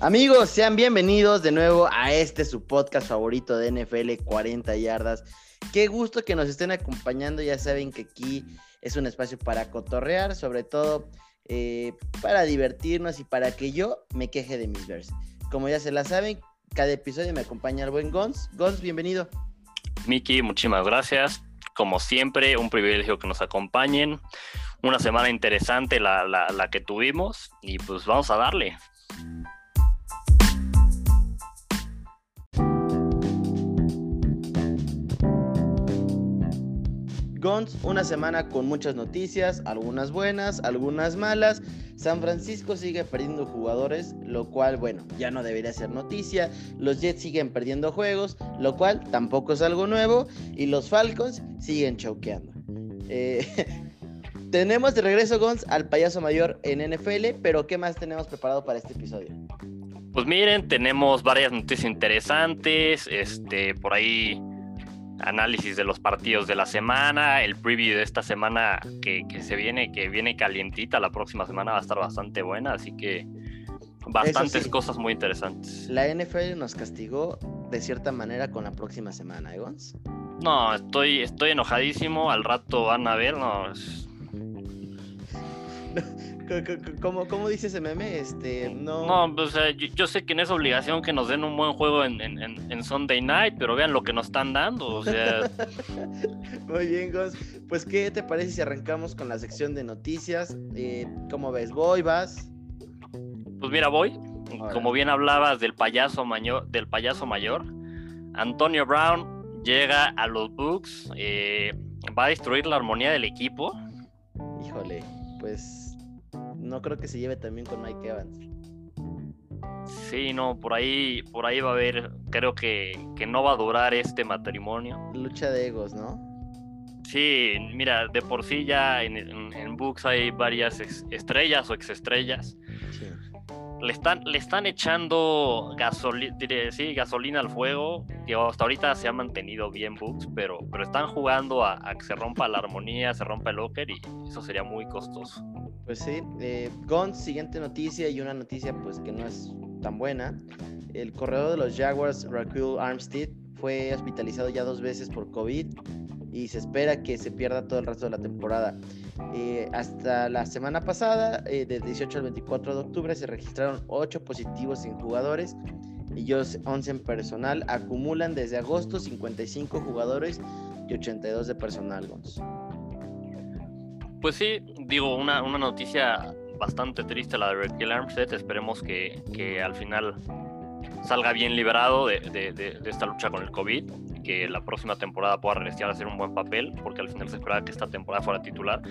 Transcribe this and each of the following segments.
Amigos, sean bienvenidos de nuevo a este su podcast favorito de NFL 40 yardas. Qué gusto que nos estén acompañando. Ya saben que aquí es un espacio para cotorrear, sobre todo eh, para divertirnos y para que yo me queje de mis versos. Como ya se la saben, cada episodio me acompaña el buen Gons. Gons, bienvenido. Miki, muchísimas gracias. Como siempre, un privilegio que nos acompañen. Una semana interesante la, la que tuvimos y pues vamos a darle. Gons, una semana con muchas noticias, algunas buenas, algunas malas. San Francisco sigue perdiendo jugadores, lo cual, bueno, ya no debería ser noticia. Los Jets siguen perdiendo juegos, lo cual tampoco es algo nuevo. Y los Falcons siguen choqueando. Eh, tenemos de regreso, Gons, al payaso mayor en NFL, pero ¿qué más tenemos preparado para este episodio? Pues miren, tenemos varias noticias interesantes. Este, por ahí análisis de los partidos de la semana, el preview de esta semana que, se viene, que viene calientita, la próxima semana va a estar bastante buena, así que bastantes cosas muy interesantes. La NFL nos castigó de cierta manera con la próxima semana, ¿eh, No, estoy, estoy enojadísimo, al rato van a ver, no, ¿Cómo, ¿Cómo, dice ese meme? Este, no. No, pues, yo, sé que no es obligación que nos den un buen juego en, en, Sunday night, pero vean lo que nos están dando. O sea. Muy bien, Gus. Pues, ¿qué te parece si arrancamos con la sección de noticias? Eh, ¿Cómo ves? ¿Voy? ¿Vas? Pues mira, voy. Como bien hablabas del payaso mayor, del payaso mayor, Antonio Brown llega a los Bucks, eh, va a destruir la armonía del equipo. Híjole, pues no creo que se lleve también con Mike Evans. Sí, no, por ahí, por ahí va a haber, creo que, no va a durar este matrimonio. Lucha de egos, ¿no? Sí, mira, de por sí ya en, en, Books hay varias estrellas o exestrellas. Sí. Le están, le están echando sí, gasolina al fuego. hasta ahorita se ha mantenido bien Books, pero, pero están jugando a, que se rompa la armonía, se rompa el locker y eso sería muy costoso. Pues sí, eh, siguiente noticia y una noticia pues que no es tan buena. El corredor de los Jaguars, Raquel Armstead, fue hospitalizado ya dos veces por COVID y se espera que se pierda todo el resto de la temporada. Eh, hasta la semana pasada, eh, del 18 al 24 de octubre, se registraron 8 positivos en jugadores ellos 11 en personal. Acumulan desde agosto 55 jugadores y 82 de personal. Pues sí, digo, una, una noticia bastante triste la de Raquel Armstead. Esperemos que, que al final salga bien liberado de, de, esta lucha con el COVID, que la próxima temporada pueda regresar a hacer un buen papel, porque al final se esperaba que esta temporada fuera titular.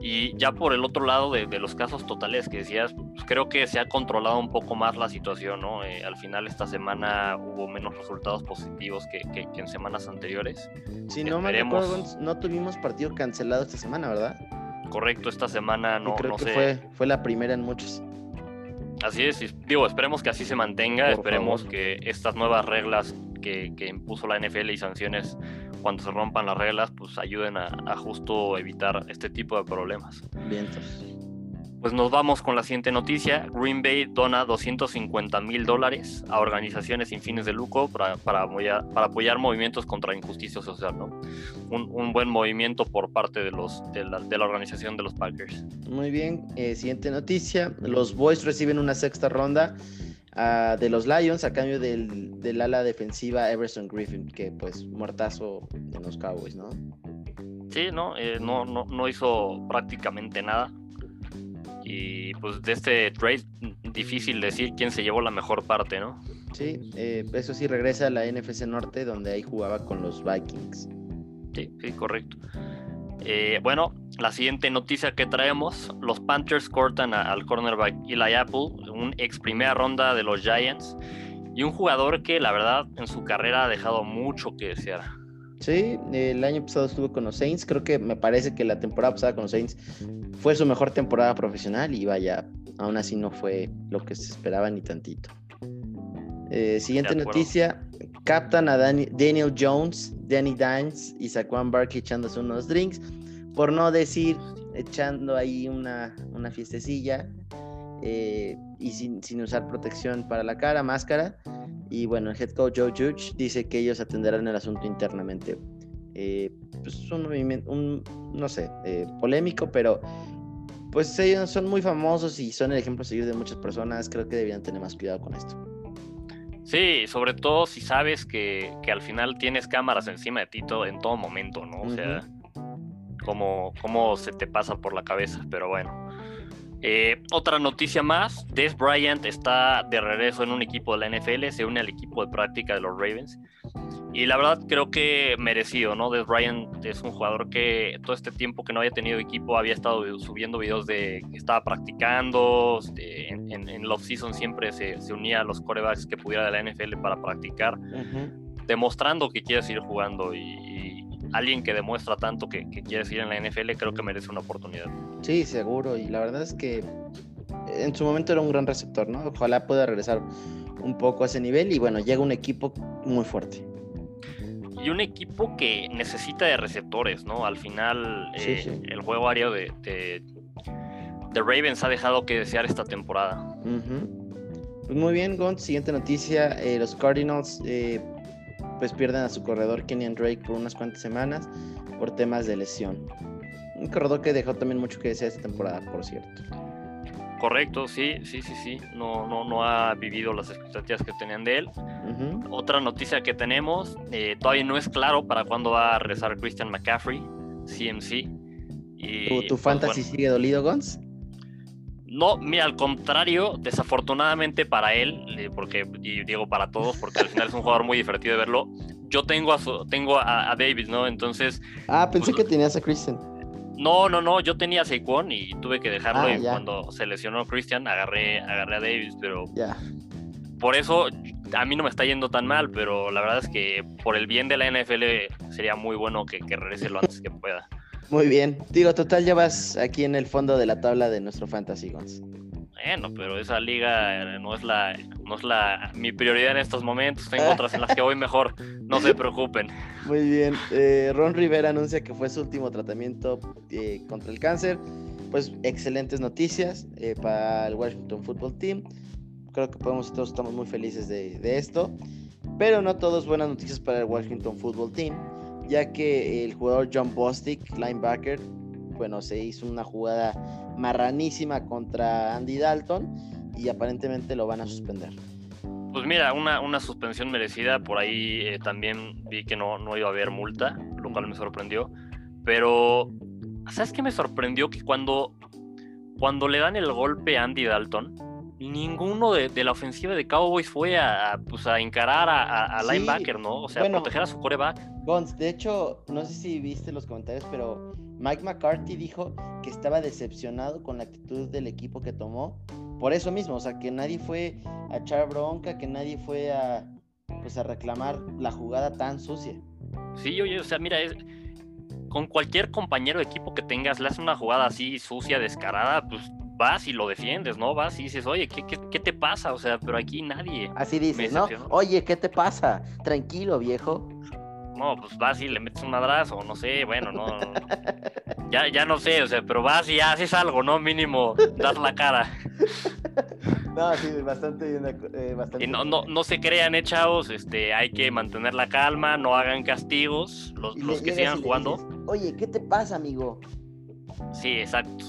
Y ya por el otro lado de, los casos totales que decías, pues creo que se ha controlado un poco más la situación, ¿no? Eh, al final esta semana hubo menos resultados positivos que, que, en semanas anteriores. Si no me recuerdo, no tuvimos partido cancelado esta semana, ¿verdad? Correcto, esta semana no, creo que Fue, fue la primera en muchos. Así es, digo, esperemos que así se mantenga, esperemos que estas nuevas reglas que, que, impuso la NFL y sanciones cuando se rompan las reglas, pues ayuden a, a justo evitar este tipo de problemas. Bien, entonces. Pues nos vamos con la siguiente noticia. Green Bay dona 250 mil dólares a organizaciones sin fines de lucro para, para, apoyar, para apoyar movimientos contra injusticia social, ¿no? Un, un buen movimiento por parte de, los, de, la, de la organización de los Packers. Muy bien, eh, siguiente noticia. Los Boys reciben una sexta ronda uh, de los Lions a cambio del, del ala defensiva Everson Griffin, que pues muertazo en los Cowboys, ¿no? Sí, no, eh, no, no, no hizo prácticamente nada y pues de este trade, difícil decir quién se llevó la mejor parte, ¿no? Sí, eh, eso sí regresa a la NFC Norte, donde ahí jugaba con los Vikings. Sí, sí, correcto. Eh, bueno, la siguiente noticia que traemos, los Panthers cortan al cornerback Eli Apple, un ex primera ronda de los Giants, y un jugador que la verdad en su carrera ha dejado mucho que desear. Sí, el año pasado estuvo con los Saints. Creo que me parece que la temporada pasada con los Saints fue su mejor temporada profesional y vaya, aún así no fue lo que se esperaba ni tantito. Eh, siguiente noticia: captan a Daniel Jones, Danny Dines y Saquon Barkley echándose unos drinks, por no decir echando ahí una, una fiestecilla. eh, y sin, sin, usar protección para la cara, máscara. Y bueno, el head coach Joe Judge dice que ellos atenderán el asunto internamente. Eh, pues un movimiento, un, no sé, eh, polémico, pero pues ellos son muy famosos y son el ejemplo de muchas personas. Creo que deberían tener más cuidado con esto. Sí, sobre todo si sabes que, que al final tienes cámaras encima de ti todo, en todo momento, ¿no? O sea, cómo, cómo se te pasa por la cabeza, pero bueno. Eh, otra noticia más, Des Bryant está de regreso en un equipo de la NFL, se une al equipo de práctica de los Ravens. Y la verdad creo que merecido, ¿no? Des Bryant es un jugador que todo este tiempo que no había tenido equipo había estado subiendo videos de que estaba practicando, este, en, en, en off-season siempre se, se, unía a los corebacks que pudiera de la NFL para practicar, demostrando que quiere seguir jugando y, alguien que demuestra tanto que, que, quiere seguir en la NFL, creo que merece una oportunidad. Sí, seguro. Y la verdad es que en su momento era un gran receptor, ¿no? Ojalá pueda regresar un poco a ese nivel. Y bueno, llega un equipo muy fuerte. Y un equipo que necesita de receptores, ¿no? Al final, sí, eh, sí. el juego aéreo de, de, de, Ravens ha dejado que desear esta temporada. Uh -huh. Pues muy bien, Gon. Siguiente noticia: eh, los Cardinals eh, pues pierden a su corredor Kenyan Drake por unas cuantas semanas por temas de lesión. Un corredor que dejó también mucho que desear esta temporada, por cierto. Correcto, sí, sí, sí, sí. No, no, no ha vivido las expectativas que tenían de él. Uh -huh. Otra noticia que tenemos, eh, todavía no es claro para cuándo va a regresar Christian McCaffrey, CMC. Y, ¿Tu, tu pues, fantasy bueno, sigue dolido, Gons? No, mira, al contrario, desafortunadamente para él, eh, porque, y digo para todos, porque al final es un jugador muy divertido de verlo, yo tengo a, su, tengo a, a Davis, ¿no? Entonces... Ah, pensé pues, que tenías a Christian. No, no, no, yo tenía a Saquon y tuve que dejarlo ah, y cuando se lesionó Christian agarré, agarré a Davis, pero... Ya. Por eso a mí no me está yendo tan mal, pero la verdad es que por el bien de la NFL sería muy bueno que, que regrese lo antes que pueda. Muy bien. Digo, total, ya vas aquí en el fondo de la tabla de nuestro Fantasy Guns. Bueno, pero esa liga no es la, no es la mi prioridad en estos momentos. Tengo otras en las que voy mejor. No se preocupen. Muy bien. Eh, Ron Rivera anuncia que fue su último tratamiento eh, contra el cáncer. Pues excelentes noticias eh, para el Washington Football Team. Creo que podemos todos estamos muy felices de, de esto. Pero no todos buenas noticias para el Washington Football Team ya que el jugador John Bostic, linebacker, bueno, se hizo una jugada marranísima contra Andy Dalton y aparentemente lo van a suspender. Pues mira, una, una suspensión merecida, por ahí eh, también vi que no, no iba a haber multa, lo cual me sorprendió, pero ¿sabes qué me sorprendió? Que cuando, cuando le dan el golpe a Andy Dalton, ninguno de, de, la ofensiva de Cowboys fue a, pues, a encarar a, a, a sí. linebacker, ¿no? O sea, bueno, proteger a su coreback. Gons, de hecho, no sé si viste los comentarios, pero Mike McCarthy dijo que estaba decepcionado con la actitud del equipo que tomó. Por eso mismo, o sea, que nadie fue a echar bronca, que nadie fue a, pues, a reclamar la jugada tan sucia. Sí, oye, o sea, mira, es, con cualquier compañero de equipo que tengas, le hace una jugada así sucia, descarada, pues vas y lo defiendes, ¿no? Vas y dices, oye, ¿qué, qué, qué te pasa? O sea, pero aquí nadie. Así dices, ¿no? Oye, ¿qué te pasa? Tranquilo, viejo. No, pues vas y le metes un madrazo, no sé, bueno, no. ya, ya no sé, o sea, pero vas y haces algo, ¿no? Mínimo, das la cara. No, sí, bastante bien. Eh, bastante y no, no, no se crean, eh, chavos, este, hay que mantener la calma, no hagan castigos, los, los que sigan jugando. Dices, Oye, ¿qué te pasa, amigo? Sí, exacto.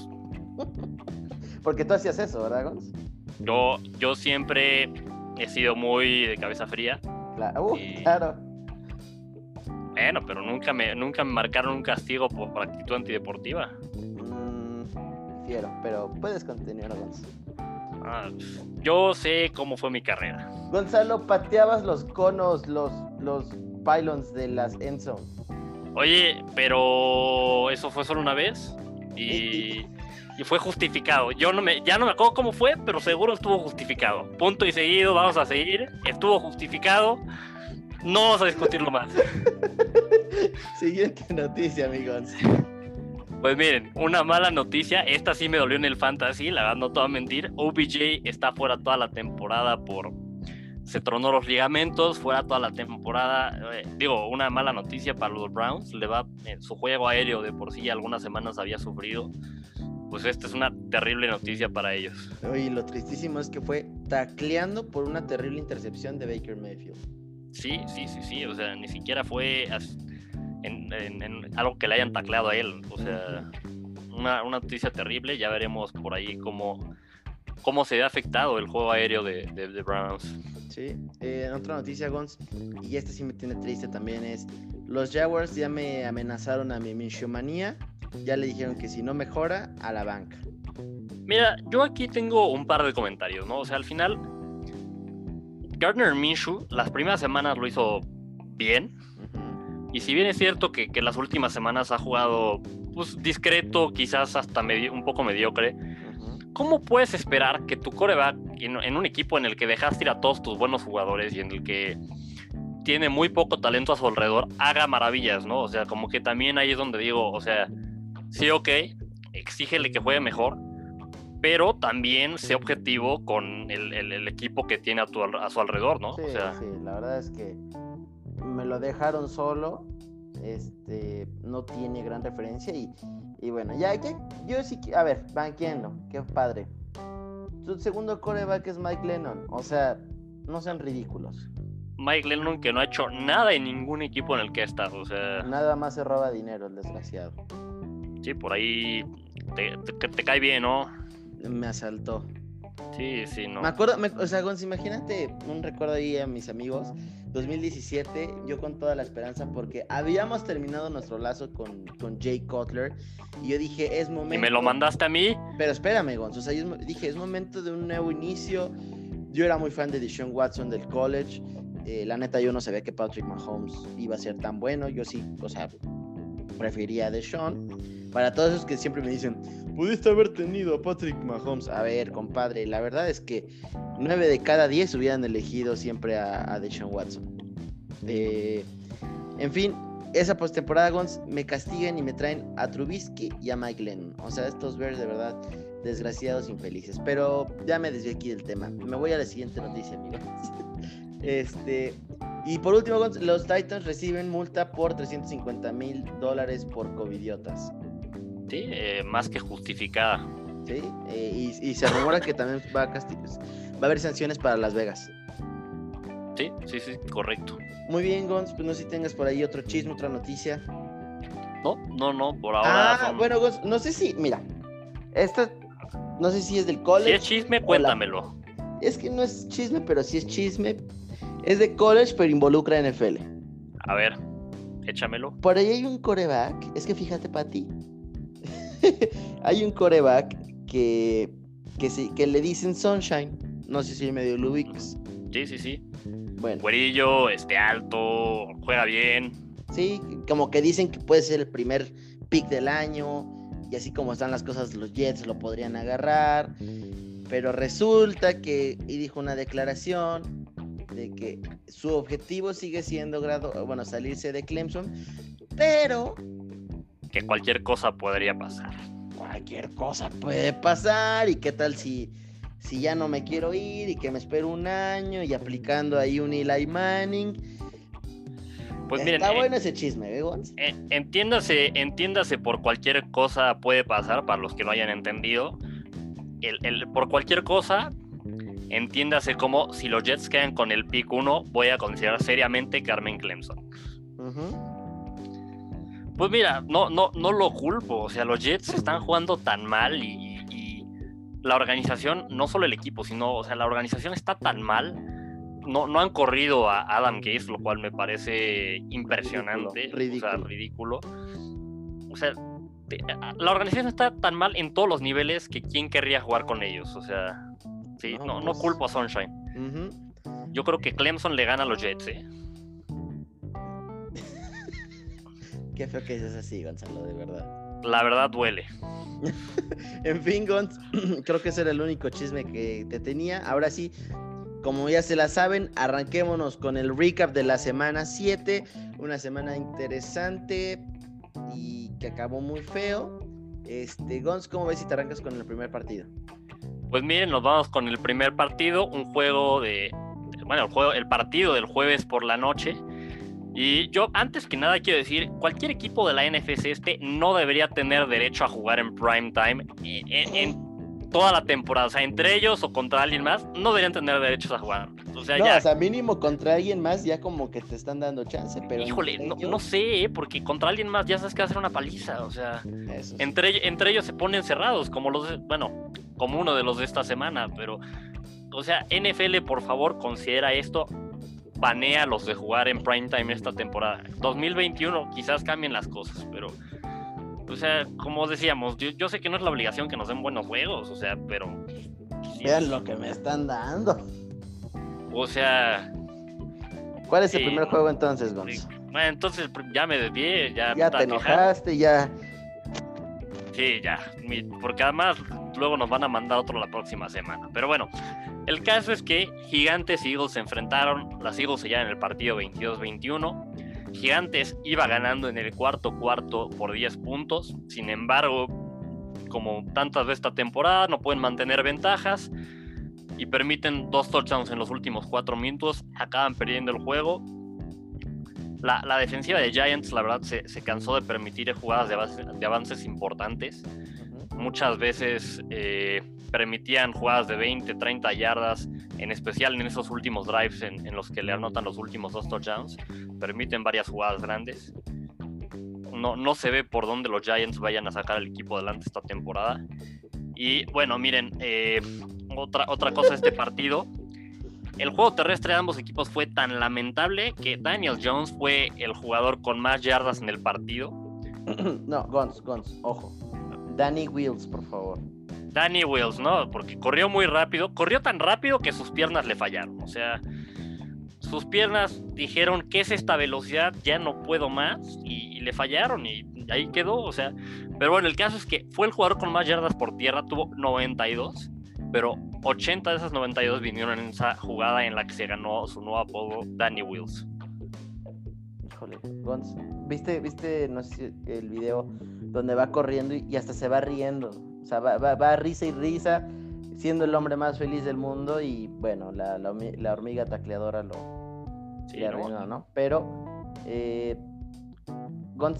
Porque tú hacías eso, ¿verdad, Gons? Yo, yo siempre he sido muy de cabeza fría. Claro, uh, y... claro. Bueno, pero nunca me, nunca me marcaron un castigo por, por actitud antideportiva. Mm, fiero, pero puedes continuar, Gonzalo. Ah, yo sé cómo fue mi carrera. Gonzalo, pateabas los conos, los, los pylons de las endzone. Oye, pero eso fue solo una vez y, y fue justificado. Yo no me, ya no me acuerdo cómo fue, pero seguro estuvo justificado. Punto y seguido, vamos a seguir. Estuvo justificado. No vamos a discutirlo más. Siguiente noticia, amigos. Pues miren, una mala noticia, esta sí me dolió en el fantasy, la verdad no te voy a mentir. OBJ está fuera toda la temporada por... Se tronó los ligamentos, fuera toda la temporada. Eh, digo, una mala noticia para los Browns. Le va en su juego aéreo de por sí algunas semanas había sufrido. pues esta es una terrible noticia para ellos. Y lo tristísimo es que fue tacleando por una terrible intercepción de Baker Mayfield. Sí, sí, sí, sí, o sea, ni siquiera fue en, algo que le hayan tacleado a él, o sea, una, noticia terrible, ya veremos por ahí cómo, cómo se ha afectado el juego aéreo de, de, Browns. Sí, eh, otra noticia, Gons, y esta sí me tiene triste también, es los Jaguars ya me amenazaron a mi Minshew ya le dijeron que si no mejora, a la banca. Mira, yo aquí tengo un par de comentarios, ¿no? O sea, al final, Gardner Minshew las primeras semanas lo hizo bien. Y si bien es cierto que, que las últimas semanas ha jugado pues, discreto, quizás hasta un poco mediocre, ¿cómo puedes esperar que tu coreback en, en un equipo en el que dejaste ir a todos tus buenos jugadores y en el que tiene muy poco talento a su alrededor, haga maravillas, ¿no? O sea, como que también ahí es donde digo, o sea, sí, ok, exígele que juegue mejor, pero también sé objetivo con el, equipo que tiene a, tu, a su alrededor, ¿no? Sí, sí, la verdad es que me lo dejaron solo, este, no tiene gran referencia y, y bueno, ya, que yo sí, a ver, banqueando, qué padre. Su segundo coreback es Mike Lennon, o sea, no sean ridículos. Mike Lennon que no ha hecho nada en ningún equipo en el que ha estado. O sea... Nada más se roba dinero, el desgraciado. Sí, por ahí te, te, cae bien, ¿no? Me asaltó. Sí, sí, no. Me acuerdo, o sea, Gonz, imagínate un recuerdo ahí a mis amigos. 2017, yo con toda la esperanza, porque habíamos terminado nuestro lazo con, con Jay Cutler. Y yo dije, es momento. ¿Y me lo mandaste a mí? Pero espérame, Gonz. O sea, yo dije, es momento de un nuevo inicio. Yo era muy fan de Deshaun Watson del college. Eh, la neta, yo no sabía que Patrick Mahomes iba a ser tan bueno. Yo sí, o sea, prefería a Deshaun. Para todos esos que siempre me dicen, pudiste haber tenido a Patrick Mahomes. A ver, compadre, la verdad es que 9 de cada 10 hubieran elegido siempre a, Deshaun Watson. Eh, en fin, esa postemporada, Gons, me castigan y me traen a Trubisky y a Mike Lennon. O sea, estos Bears de verdad desgraciados infelices. Pero ya me desvié aquí del tema. Me voy a la siguiente noticia, amigos. Este, y por último, los Titans reciben multa por 350 mil dólares por covidiotas. Sí, eh, más que justificada. Sí, eh, y, se rumora que también va a, va a haber sanciones para Las Vegas. Sí, sí, sí, correcto. Muy bien, Gons, pues no sé si tengas por ahí otro chisme, otra noticia. No, no, no, por ahora. Ah, bueno, Gons, no sé si, mira, esta, no sé si es del college. Si es chisme, cuéntamelo. Es que no es chisme, pero sí es chisme, es de college, pero involucra NFL. A ver, échamelo. Por ahí hay un coreback. Es que fíjate, Pati. hay un coreback que, que, que le dicen Sunshine. No sé si medio lo ubicas. Sí, sí, sí. Bueno. Güerillo, este alto, juega bien. Sí, como que dicen que puede ser el primer pick del año. Y así como están las cosas, los Jets lo podrían agarrar. Pero resulta que, y dijo una declaración, de que su objetivo sigue siendo grado, bueno, salirse de Clemson, pero que cualquier cosa podría pasar. Cualquier cosa puede pasar y qué tal si si ya no me quiero ir y que me espero un año y aplicando ahí un Eli Manning. Pues miren, Está eh, bueno ese chisme, ¿eh, ¿eh? entiéndase, entiéndase por cualquier cosa puede pasar, para los que no hayan entendido. El, el, por cualquier cosa Entiéndase como si los Jets quedan con el pick 1, voy a considerar seriamente Carmen Clemson. Pues mira, no, no, no lo culpo. O sea, los Jets están jugando tan mal y, la organización, no solo el equipo, sino, o sea, la organización está tan mal. No, no han corrido a Adam Gates, lo cual me parece impresionante. Ridículo. O sea, ridículo. O sea, la organización está tan mal en todos los niveles que quién querría jugar con ellos. O sea, Sí, no, no, pues. culpo a Sunshine. Yo creo que Clemson le gana a los Jets, ¿eh? Qué feo que dices así, Gonzalo, de verdad. La verdad duele. en fin, Gonz, creo que ese era el único chisme que te tenía. Ahora sí, como ya se la saben, arranquémonos con el recap de la semana 7. Una semana interesante y que acabó muy feo. Este, Gonz, ¿cómo ves si te arrancas con el primer partido? Pues miren, nos vamos con el primer partido, un juego de, bueno, el juego, el partido del jueves por la noche. Y yo, antes que nada, quiero decir, cualquier equipo de la NFC este no debería tener derecho a jugar en prime time en, toda la temporada. O sea, entre ellos o contra alguien más, no deberían tener derechos a jugar. O sea, no, ya. o sea, mínimo contra alguien más ya como que te están dando chance, pero... Híjole, no, sé, ¿eh? porque contra alguien más ya sabes que va a ser una paliza. O sea, entre, entre ellos se ponen cerrados, como los, bueno, como uno de los de esta semana, pero... O sea, NFL, por favor, considera esto banea los de jugar en prime time esta temporada. 2021 quizás cambien las cosas, pero o sea, como decíamos, yo, sé que no es la obligación que nos den buenos juegos, o sea, pero vean lo que me están dando. O sea, ¿cuál es el primer juego entonces, Gonz? Bueno, entonces ya me desvié, ya ya te enojaste, ya Sí, ya, porque además luego nos van a mandar otro la próxima semana. Pero bueno, el caso es que Gigantes y Eagles se enfrentaron, las Eagles ya en el partido 22-21. Gigantes iba ganando en el cuarto cuarto por 10 puntos, sin embargo, como tantas de esta temporada, no pueden mantener ventajas y permiten dos touchdowns en los últimos cuatro minutos, acaban perdiendo el juego. La, defensiva de Giants, la verdad, se, cansó de permitir jugadas de, avances importantes. Muchas veces eh, permitían jugadas de 20, 30 yardas, en especial en esos últimos drives en, los que le anotan los últimos dos touchdowns, permiten varias jugadas grandes. No, no se ve por dónde los Giants vayan a sacar al equipo adelante esta temporada. Y bueno, miren, eh, otra, otra cosa de este partido. El juego terrestre de ambos equipos fue tan lamentable que Daniel Jones fue el jugador con más yardas en el partido. No, Guns, Guns, ojo. Danny Wheels, por favor. Danny Wills, ¿no? Porque corrió muy rápido, corrió tan rápido que sus piernas le fallaron, o sea, sus piernas dijeron, ¿qué es esta velocidad? Ya no puedo más, y, le fallaron, y ahí quedó, o sea, pero bueno, el caso es que fue el jugador con más yardas por tierra, tuvo 92, pero 80 de esas 92 vinieron en esa jugada en la que se ganó su nuevo apodo, Danny Wills. Híjole, ¿viste, viste no sé, el video donde va corriendo y hasta se va riendo? O sea, va, va, risa y risa, siendo el hombre más feliz del mundo y bueno, la, la, hormiga tacleadora lo sí, arruinó, ¿no? Pero eh,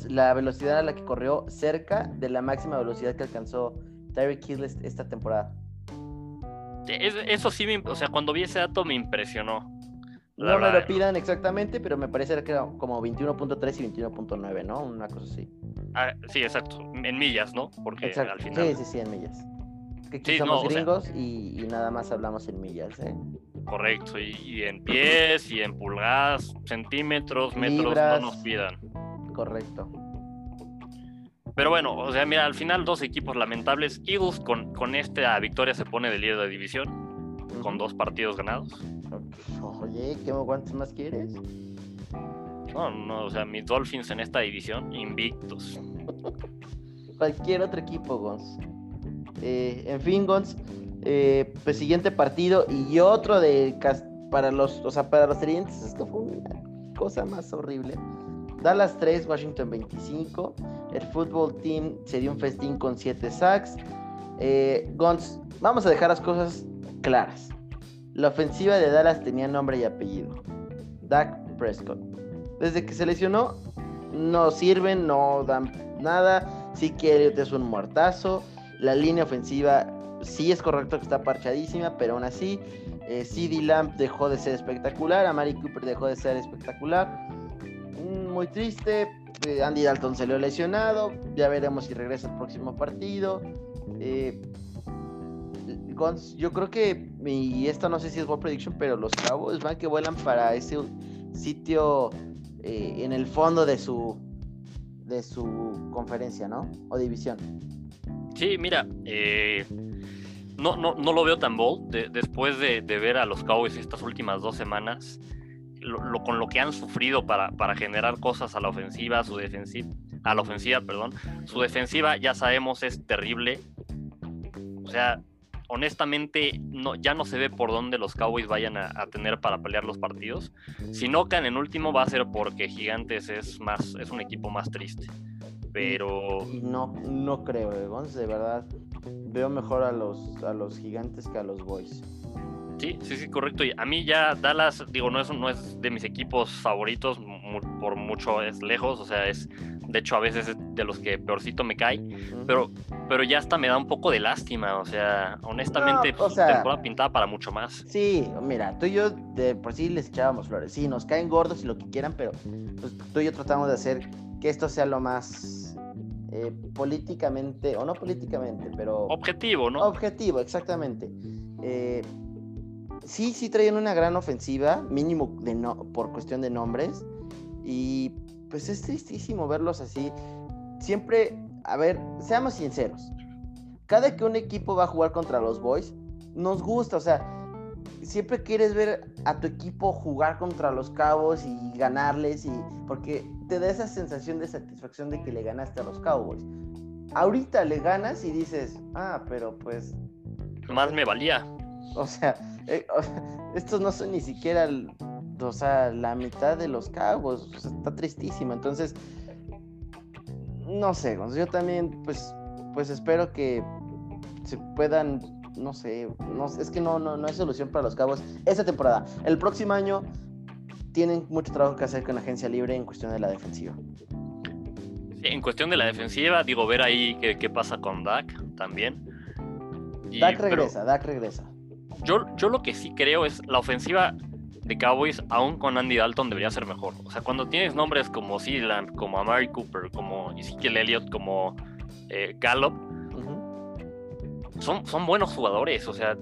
la velocidad a la que corrió cerca de la máxima velocidad que alcanzó Tyreek Hill esta temporada. Eso sí, o sea, cuando vi ese dato me impresionó. No me lo pidan exactamente, pero me parece que era como 21.3 y 21.9, ¿no? Una cosa así. Ah, sí, exacto. En millas, ¿no? Porque al final. Sí, sí, sí, en millas. que aquí somos gringos y, nada más hablamos en millas, ¿eh? Correcto. Y, en pies, y en pulgadas, centímetros, metros, no nos pidan. Correcto. Pero bueno, o sea, mira, al final dos equipos lamentables. Eagles con, con esta victoria se pone de líder de división, con dos partidos ganados. Oye, ¿qué cuántos más quieres? No, no, o sea, mis Dolphins en esta división, invictos. Cualquier otro equipo, Gons. Eh, en fin, Gons, eh, pues siguiente partido y otro de para los, o sea, para los siguientes, esto fue una cosa más horrible. Dallas 3, Washington 25. El fútbol team se dio un festín con 7 sacks. Eh, Gons, vamos a dejar las cosas claras. La ofensiva de Dallas tenía nombre y apellido. Dak Prescott. Desde que se lesionó, no sirven, no dan nada. Sí que es un muertazo. La línea ofensiva sí es correcto que está parchadísima, pero aún así, eh, CD Lamp dejó de ser espectacular. Amari Cooper dejó de ser espectacular. Mm, muy triste. Eh, Andy Dalton se ha lesionado. Ya veremos si regresa el próximo partido. Eh, yo creo que, y esto no sé si es World Prediction, pero los Cowboys van que vuelan para ese sitio eh, en el fondo de su de su conferencia, ¿no? O división. Sí, mira, eh, no, no, no, lo veo tan bold. después de, ver a los Cowboys estas últimas dos semanas, con lo que han sufrido para, para generar cosas a la ofensiva, su defensiva, a la ofensiva, perdón, su defensiva ya sabemos es terrible. O sea, honestamente no, ya no se ve por dónde los Cowboys vayan a, tener para pelear los partidos. Si no caen en último va a ser porque Gigantes es más es un equipo más triste. Pero no no creo, eh, de verdad veo mejor a los a los Gigantes que a los Boys. Sí, sí, sí, correcto. Y a mí ya Dallas, digo, no es, no es de mis equipos favoritos, por mucho es lejos, o sea, es de hecho a veces es de los que peorcito me cae, pero, pero ya hasta me da un poco de lástima, o sea, honestamente, pues, temporada pintada para mucho más. Sí, mira, tú y yo de por sí les echábamos flores, sí, nos caen gordos y lo que quieran, pero pues, tú y yo tratamos de hacer que esto sea lo más eh, políticamente, o no políticamente, pero... Objetivo, ¿no? Objetivo, exactamente. Eh, sí, sí traían una gran ofensiva, mínimo de no, por cuestión de nombres. Y pues es tristísimo verlos así. Siempre, a ver, seamos sinceros. Cada que un equipo va a jugar contra los Boys, nos gusta, o sea, siempre quieres ver a tu equipo jugar contra los Cowboys y ganarles y porque te da esa sensación de satisfacción de que le ganaste a los Cowboys. Ahorita le ganas y dices, ah, pero pues más me valía. O sea, eh, estos no son ni siquiera o sea, la mitad de los cabos. está tristísimo. Entonces, no sé, yo también, pues, pues espero que se puedan, no sé, no, es que no, no, no hay solución para los cabos esta temporada. El próximo año tienen mucho trabajo que hacer con la agencia libre en cuestión de la defensiva. en cuestión de la defensiva, digo, ver ahí qué, qué pasa con Dak también. Dak regresa, Dak regresa. Yo, yo lo que sí creo es la ofensiva de Cowboys, aún con Andy Dalton, debería ser mejor. O sea, cuando tienes nombres como Sealand, como Amari Cooper, como Ezekiel Elliott, como eh, Gallup, son, son buenos jugadores. O sea,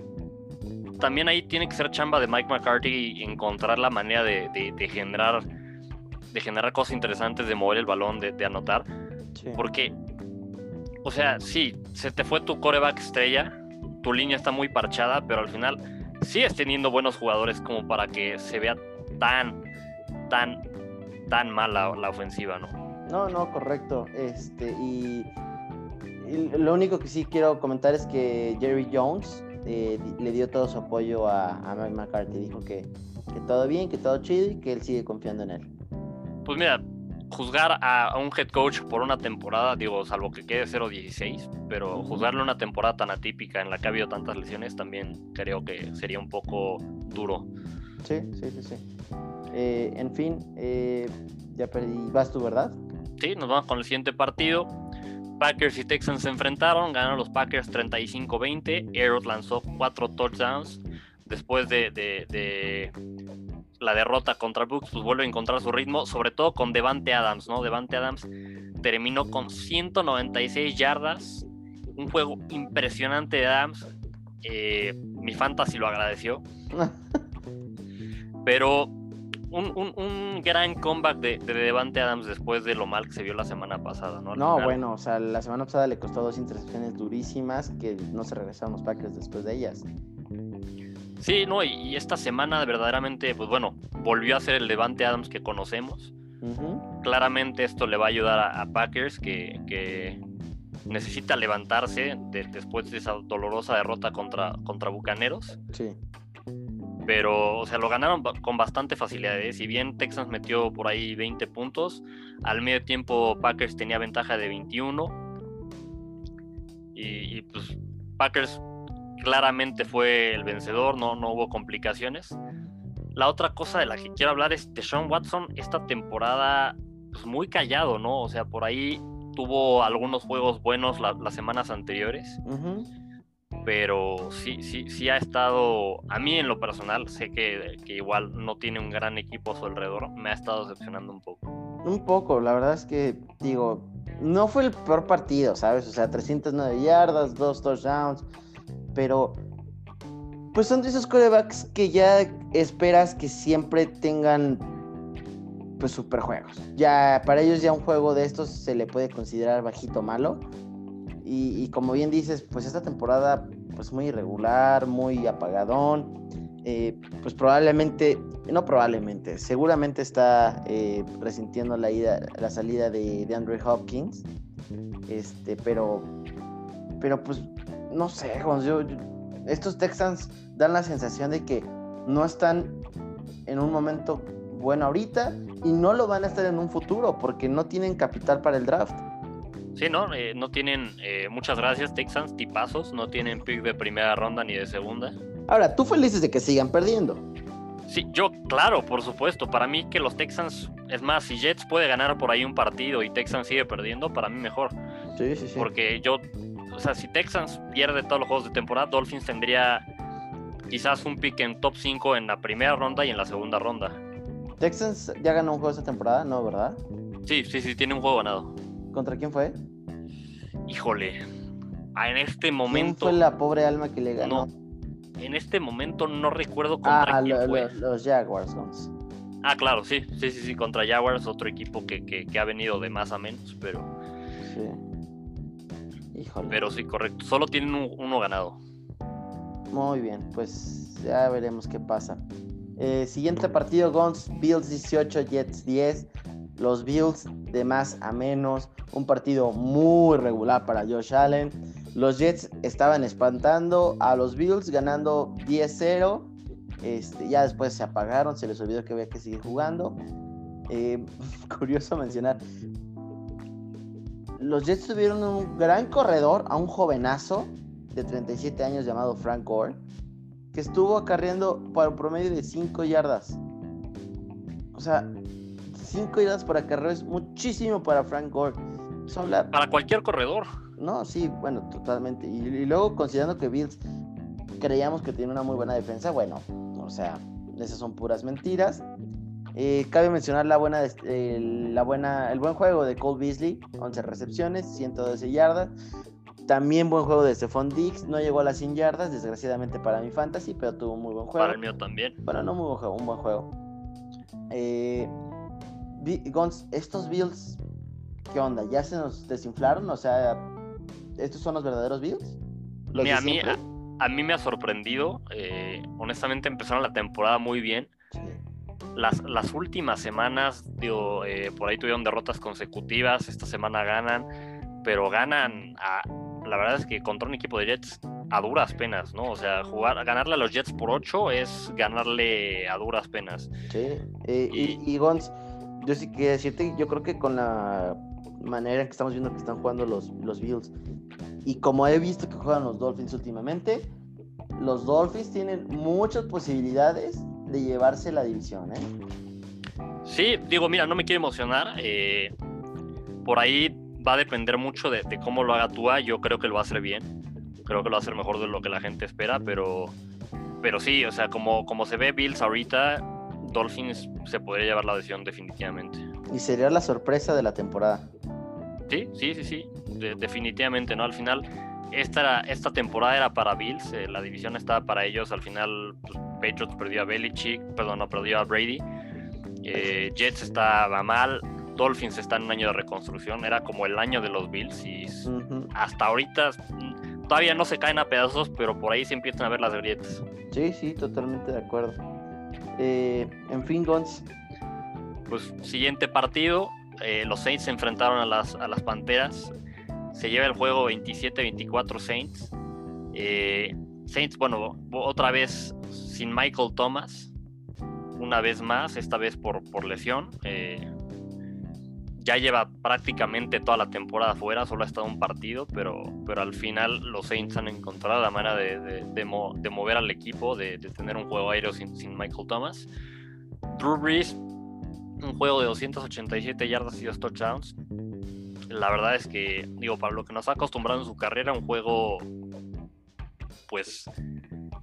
también ahí tiene que ser chamba de Mike McCarthy y encontrar la manera de, generar de generar cosas interesantes, de mover el balón, de, anotar. Porque, o sea, sí, se te fue tu coreback estrella, tu línea está muy parchada, pero al final sigues teniendo buenos jugadores como para que se vea tan, tan, tan mal la, ofensiva, ¿no? No, no, correcto. Este, y, lo único que sí quiero comentar es que Jerry Jones eh, le dio todo su apoyo a, a Mike McCarthy. Dijo que, que todo bien, que todo chido y que él sigue confiando en él. Pues mira, juzgar a, un head coach por una temporada, digo, salvo que quede 0-16, pero juzgarle una temporada tan atípica en la que ha habido tantas lesiones también creo que sería un poco duro. Sí, sí, sí, sí. Eh, en fin, eh, ya perdí. ¿Vas tú, verdad? Sí, nos vamos con el siguiente partido. Packers y Texans se enfrentaron, ganaron los Packers 35-20. Aerod lanzó cuatro touchdowns después de, de la derrota contra Brooks, pues vuelve a encontrar su ritmo, sobre todo con Devante Adams, ¿no? Devante Adams terminó con 196 yardas, un juego impresionante de Adams. Eh, mi fantasy lo agradeció. Pero un, gran comeback de, Devante Adams después de lo mal que se vio la semana pasada, ¿no? no, bueno, o sea, la semana pasada le costó dos intercepciones durísimas que no se regresaron los Packers después de ellas. Sí, no, y, esta semana verdaderamente, pues bueno, volvió a ser el Levante Adams que conocemos. Claramente esto le va a ayudar a, Packers que, necesita levantarse después de esa dolorosa derrota contra, contra Bucaneros. Sí. Pero, o sea, lo ganaron con bastante facilidad. ¿eh? Si bien Texans metió por ahí 20 puntos, al medio tiempo Packers tenía ventaja de 21. Y, y pues Packers claramente fue el vencedor, no, no hubo complicaciones. La otra cosa de la que quiero hablar es de Sean Watson esta temporada pues, muy callado, ¿no? O sea, por ahí tuvo algunos juegos buenos las semanas anteriores. Pero sí, sí, sí ha estado, a mí en lo personal, sé que, que, igual no tiene un gran equipo a su alrededor, me ha estado decepcionando un poco. Un poco, la verdad es que, digo, no fue el peor partido, ¿sabes? O sea, 309 yardas, dos touchdowns, pero pues son de esos corebacks que ya esperas que siempre tengan pues super juegos. Ya para ellos ya un juego de estos se le puede considerar bajito malo. Y, como bien dices, pues esta temporada pues muy irregular, muy apagadón. Eh, pues probablemente, no probablemente, seguramente está eh, resintiendo la, ida, la salida de, de Andrew Hopkins. Este, pero, pero pues no sé, yo, estos Texans dan la sensación de que no están en un momento bueno ahorita y no lo van a estar en un futuro porque no tienen capital para el draft. Sí, no, eh, no tienen, eh, muchas gracias Texans, tipazos, no tienen pick de primera ronda ni de segunda. Ahora, tú felices de que sigan perdiendo. Sí, yo, claro, por supuesto. Para mí que los Texans Es más, si Jets puede ganar por ahí un partido y Texans sigue perdiendo, para mí mejor. Sí, sí, sí. Porque yo, o sea, si Texans pierde todos los juegos de temporada, Dolphins tendría quizás un pick en top 5 en la primera ronda y en la segunda ronda. Texans ya ganó un juego esta temporada, ¿no, verdad? Sí, sí, sí, tiene un juego ganado. ¿Contra quién fue? Híjole, ah, en este ¿Quién momento... fue la pobre alma que le ganó? No, en este momento no recuerdo contra ah, quién lo- fue. lo- los Jaguars. Ah, claro, sí, sí, sí, sí, contra Jaguars, otro equipo que, que- que ha venido de más a menos, pero, Sí. Híjole. pero sí, correcto. Solo tienen un- uno ganado. Muy bien, pues ya veremos qué pasa. Eh, siguiente partido, Gons, Bills 18, Jets 10. Los Bills de más a menos. Un partido muy regular para Josh Allen. Los Jets estaban espantando a los Bills ganando 10-0. Este, ya después se apagaron, se les olvidó que había que seguir jugando. Eh, curioso mencionar. Los Jets tuvieron un gran corredor, a un jovenazo de 37 años llamado Frank Gore, que estuvo acarreando por un promedio de 5 yardas. O sea, 5 yardas por acarreo es muchísimo para Frank Gore. Habla- Para cualquier corredor. No, sí, bueno, totalmente. Y, y luego considerando que Bills creíamos que tiene una muy buena defensa, bueno, o sea, esas son puras mentiras. Eh, cabe mencionar la buena, eh, la buena, el buen juego de Cole Beasley, 11 recepciones, 112 yardas. También buen juego de Stephon Diggs, no llegó a las 100 yardas, desgraciadamente para mi fantasy, pero tuvo un muy buen juego. Para el mío también. Bueno, no muy buen juego, un buen juego. Eh, estos Bills, ¿qué onda? ¿Ya se nos desinflaron? O sea, ¿estos son los verdaderos Bills? ¿Los Mira, de a mí, siempre? a, a mí me ha sorprendido. eh, honestamente empezaron la temporada muy bien. Sí. Las, las últimas semanas, digo, eh, por ahí tuvieron derrotas consecutivas. Esta semana ganan, pero ganan a, la verdad es que contra un equipo de Jets a duras penas, ¿no? O sea, jugar, ganarle a los Jets por 8 es ganarle a duras penas. Sí. Eh, y, y Gons, yo sí quería decirte, yo creo que con la manera en que estamos viendo que están jugando los, los Bills y como he visto que juegan los Dolphins últimamente, los Dolphins tienen muchas posibilidades de llevarse la división, ¿eh? Sí, digo, mira, no me quiero emocionar. eh, por ahí va a depender mucho de, de cómo lo haga Tua. Yo creo que lo va a hacer bien. Creo que lo va a hacer mejor de lo que la gente espera, pero, pero sí, o sea, como, como se ve Bills ahorita, Dolphins se podría llevar la decisión definitivamente. Y sería la sorpresa de la temporada. Sí, sí, sí, sí, de- definitivamente, ¿no? Al final, esta, esta temporada era para Bills, eh, la división estaba para ellos, al final pues, Patriots perdió a Belichick, perdón, no, perdió a Brady, eh, Jets estaba mal, Dolphins está en un año de reconstrucción, era como el año de los Bills y hasta ahorita mm, todavía no se caen a pedazos, pero por ahí se empiezan a ver las grietas. Sí, sí, totalmente de acuerdo. Eh, en fin, Gons, Pues siguiente partido, eh, los Saints se enfrentaron a las, a las Panteras. Se lleva el juego 27-24 Saints. Eh, Saints, bueno, otra vez sin Michael Thomas. Una vez más, esta vez por, por lesión. Eh, ya lleva prácticamente toda la temporada fuera, solo ha estado un partido, pero, pero al final los Saints han encontrado la manera de, de- de mo- de mover al equipo, de, de tener un juego aéreo sin, sin Michael Thomas. Drew Brees, un juego de 287 yardas y dos touchdowns. La verdad es que, digo, para lo que nos ha acostumbrado en su carrera, un juego, pues,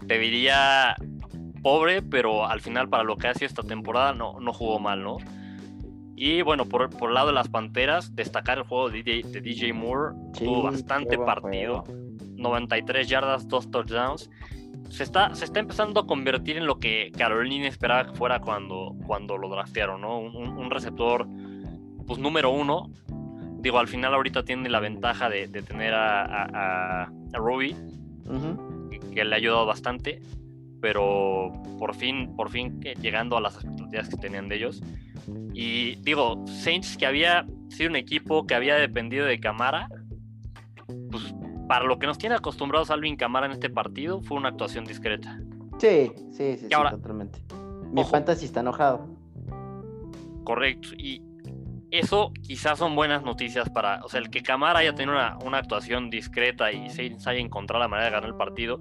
te diría pobre, pero al final para lo que ha sido esta temporada no, no jugó mal, ¿no? Y bueno, por, por el lado de las Panteras, destacar el juego de DJ, de DJ Moore, Sí, tuvo bastante partido, 93 yardas, dos touchdowns. Se está, se está empezando a convertir en lo que Carolina esperaba que fuera cuando, cuando lo draftearon, ¿no? Un, un- receptor, pues número uno. Digo, al final ahorita tiene la ventaja de, de tener a, a, a- a Roby, Ujú. que, que le ha ayudado bastante, pero por fin, por fin llegando a las expectativas que tenían de ellos. Y digo, Saints que había sido un equipo que había dependido de Camara, pues para lo que nos tiene acostumbrados Alvin Camara en este partido, fue una actuación discreta. Sí, sí, sí, sí, ahora- totalmente. Mi Ojo. fantasy está enojado. Correcto. Y eso quizás son buenas noticias para, o sea, el que Camara haya tenido una, una actuación discreta y Saints haya encontrado la manera de ganar el partido,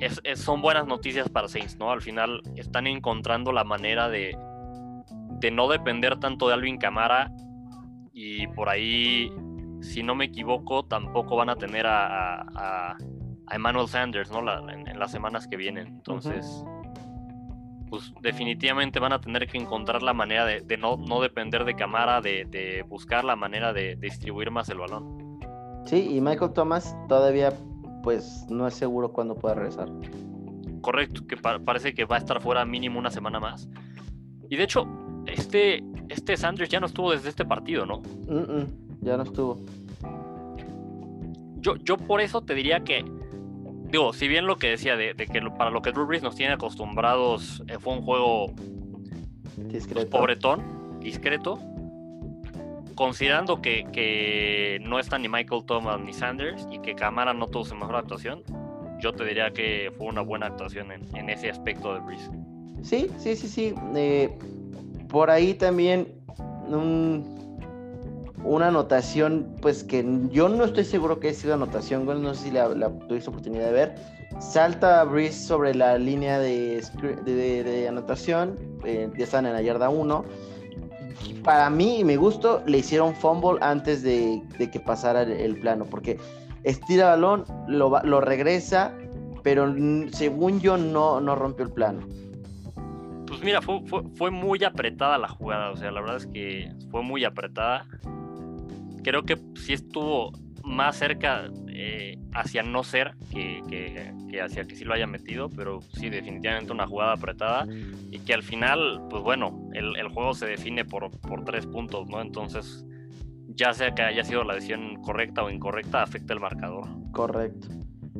es, son buenas noticias para Saints, ¿no? Al final están encontrando la manera de, de no depender tanto de Alvin Camara y por ahí, si no me equivoco, tampoco van a tener a, a, Emmanuel Sanders, ¿no? en, las semanas que vienen. Entonces, pues definitivamente van a tener que encontrar la manera de, no, no, depender de Camara, de, de, buscar la manera de, distribuir más el balón. Sí, y Michael Thomas todavía pues no es seguro cuándo pueda regresar. Correcto, que parece que va a estar fuera mínimo una semana más. Y de hecho, este, este Sanders ya no estuvo desde este partido, ¿no? ya no estuvo. Yo, yo por eso te diría que, digo, si bien lo que decía de, que para lo que Drew Brees nos tiene acostumbrados eh, fue un juego pues, discreto. pobretón, discreto, considerando que, no está ni Michael Thomas ni Sanders y que Camara no tuvo su mejor actuación, yo te diría que fue una buena actuación en, ese aspecto de Brees. Sí, sí, sí, sí. Eh, por ahí también una anotación, pues que yo no estoy seguro que haya sido anotación, no sé si la, tuviste oportunidad de ver. Salta Breeze sobre la línea de, de, anotación, eh, ya están en la yarda 1. Para mí y mi gusto, le hicieron fumble antes de, que pasara el, plano, porque estira balón, lo, lo regresa, pero según yo no, no rompió el plano. Pues mira, fue, fue, muy apretada la jugada, o sea, la verdad es que fue muy apretada. Creo que sí estuvo más cerca eh, hacia no ser que, que, hacia que sí lo haya metido, pero sí, definitivamente una jugada apretada y que al final, pues bueno, el, juego se define por, por tres puntos, ¿no? Entonces, ya sea que haya sido la decisión correcta o incorrecta, afecta el marcador. Correcto.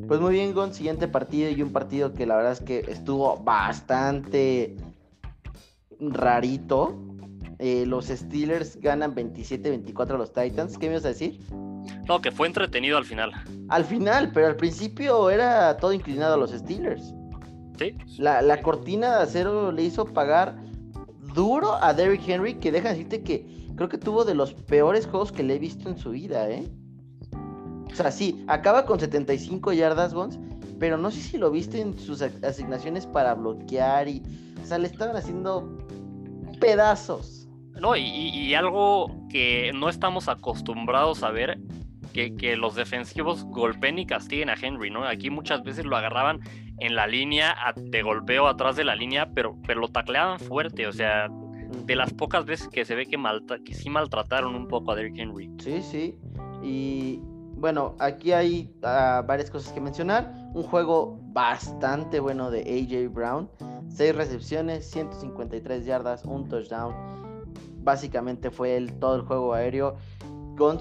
Pues muy bien, Gon, siguiente partido y un partido que la verdad es que estuvo bastante rarito. Eh, los Steelers ganan 27-24 a los Titans. ¿Qué me ibas a decir? No, que fue entretenido al final. Al final, pero al principio era todo inclinado a los Steelers. Sí. La, cortina de acero le hizo pagar duro a Derrick Henry, que deja decirte que creo que tuvo de los peores juegos que le he visto en su vida, ¿eh? O sea, sí, acaba con 75 yardas, Gons, pero no sé si lo viste en sus asignaciones para bloquear y. O sea, le estaban haciendo pedazos. No, y, algo que no estamos acostumbrados a ver, que, los defensivos golpeen y castiguen a Henry, ¿no? Aquí muchas veces lo agarraban en la línea de golpeo atrás de la línea, pero, pero lo tacleaban fuerte, o sea, de las pocas veces que se ve que, que sí maltrataron un poco a Derrick Henry. Sí, sí. Y bueno, aquí hay ah, varias cosas que mencionar. Un juego bastante bueno de AJ Brown. 6 recepciones, 153 yardas, un touchdown. Básicamente fue el, todo el juego aéreo. Con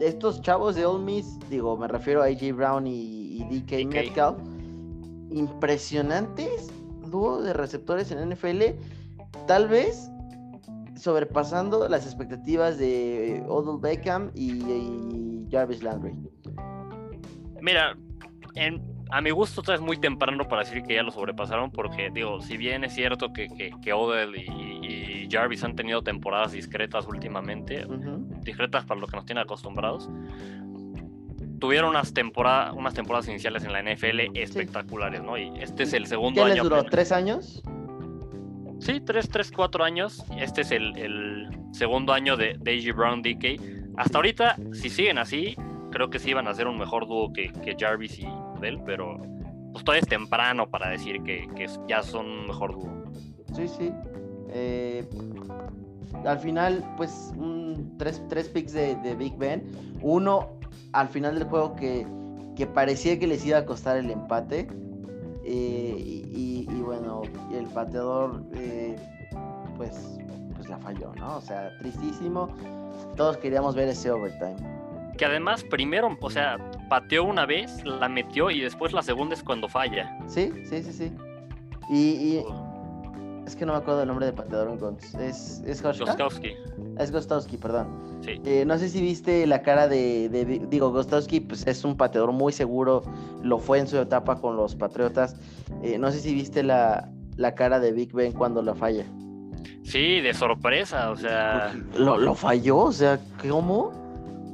estos chavos de Ole Miss, digo, me refiero a AJ Brown y, DK, Metcalf, impresionantes dúo de receptores en NFL. Tal vez sobrepasando las expectativas de Odell Beckham y, Jarvis Landry. Mira, en, a mi gusto es muy temprano para decir que ya lo sobrepasaron, porque digo, si bien es cierto que, que, Odell y, Jarvis han tenido temporadas discretas últimamente, discretas para lo que nos tienen acostumbrados, tuvieron unas, temporadas unas temporadas iniciales en la NFL espectaculares, ¿no? Y este es el segundo ¿Qué año. les duró? ¿Tres años? Sí, tres, tres, cuatro años. Este es el, segundo año de Daisy Brown DK. Hasta ahorita, si siguen así, creo que sí van a ser un mejor dúo que, que Jarvis y Odell, pero pues todavía es temprano para decir que, ya son un mejor dúo. Sí, sí. Eh, al final, pues, un, tres, picks de, Big Ben. Uno al final del juego que, que parecía que les iba a costar el empate. Eh, y, bueno, el pateador, eh, pues, pues la falló, ¿no? O sea, tristísimo. Todos queríamos ver ese overtime que además primero, o sea, pateó una vez, la metió y después la segunda es cuando falla. Sí, sí, sí, sí. Y, es que no me acuerdo el nombre de pateador Es, es Gostowski. Es Gostowski, perdón. Sí. Eh, no sé si viste la cara de, digo, Gostowski pues es un pateador muy seguro, lo fue en su etapa con los Patriotas. Eh, no sé si viste la, la cara de Big Ben cuando la falla. Sí, de sorpresa, o sea. Lo, lo falló, o sea, ¿cómo?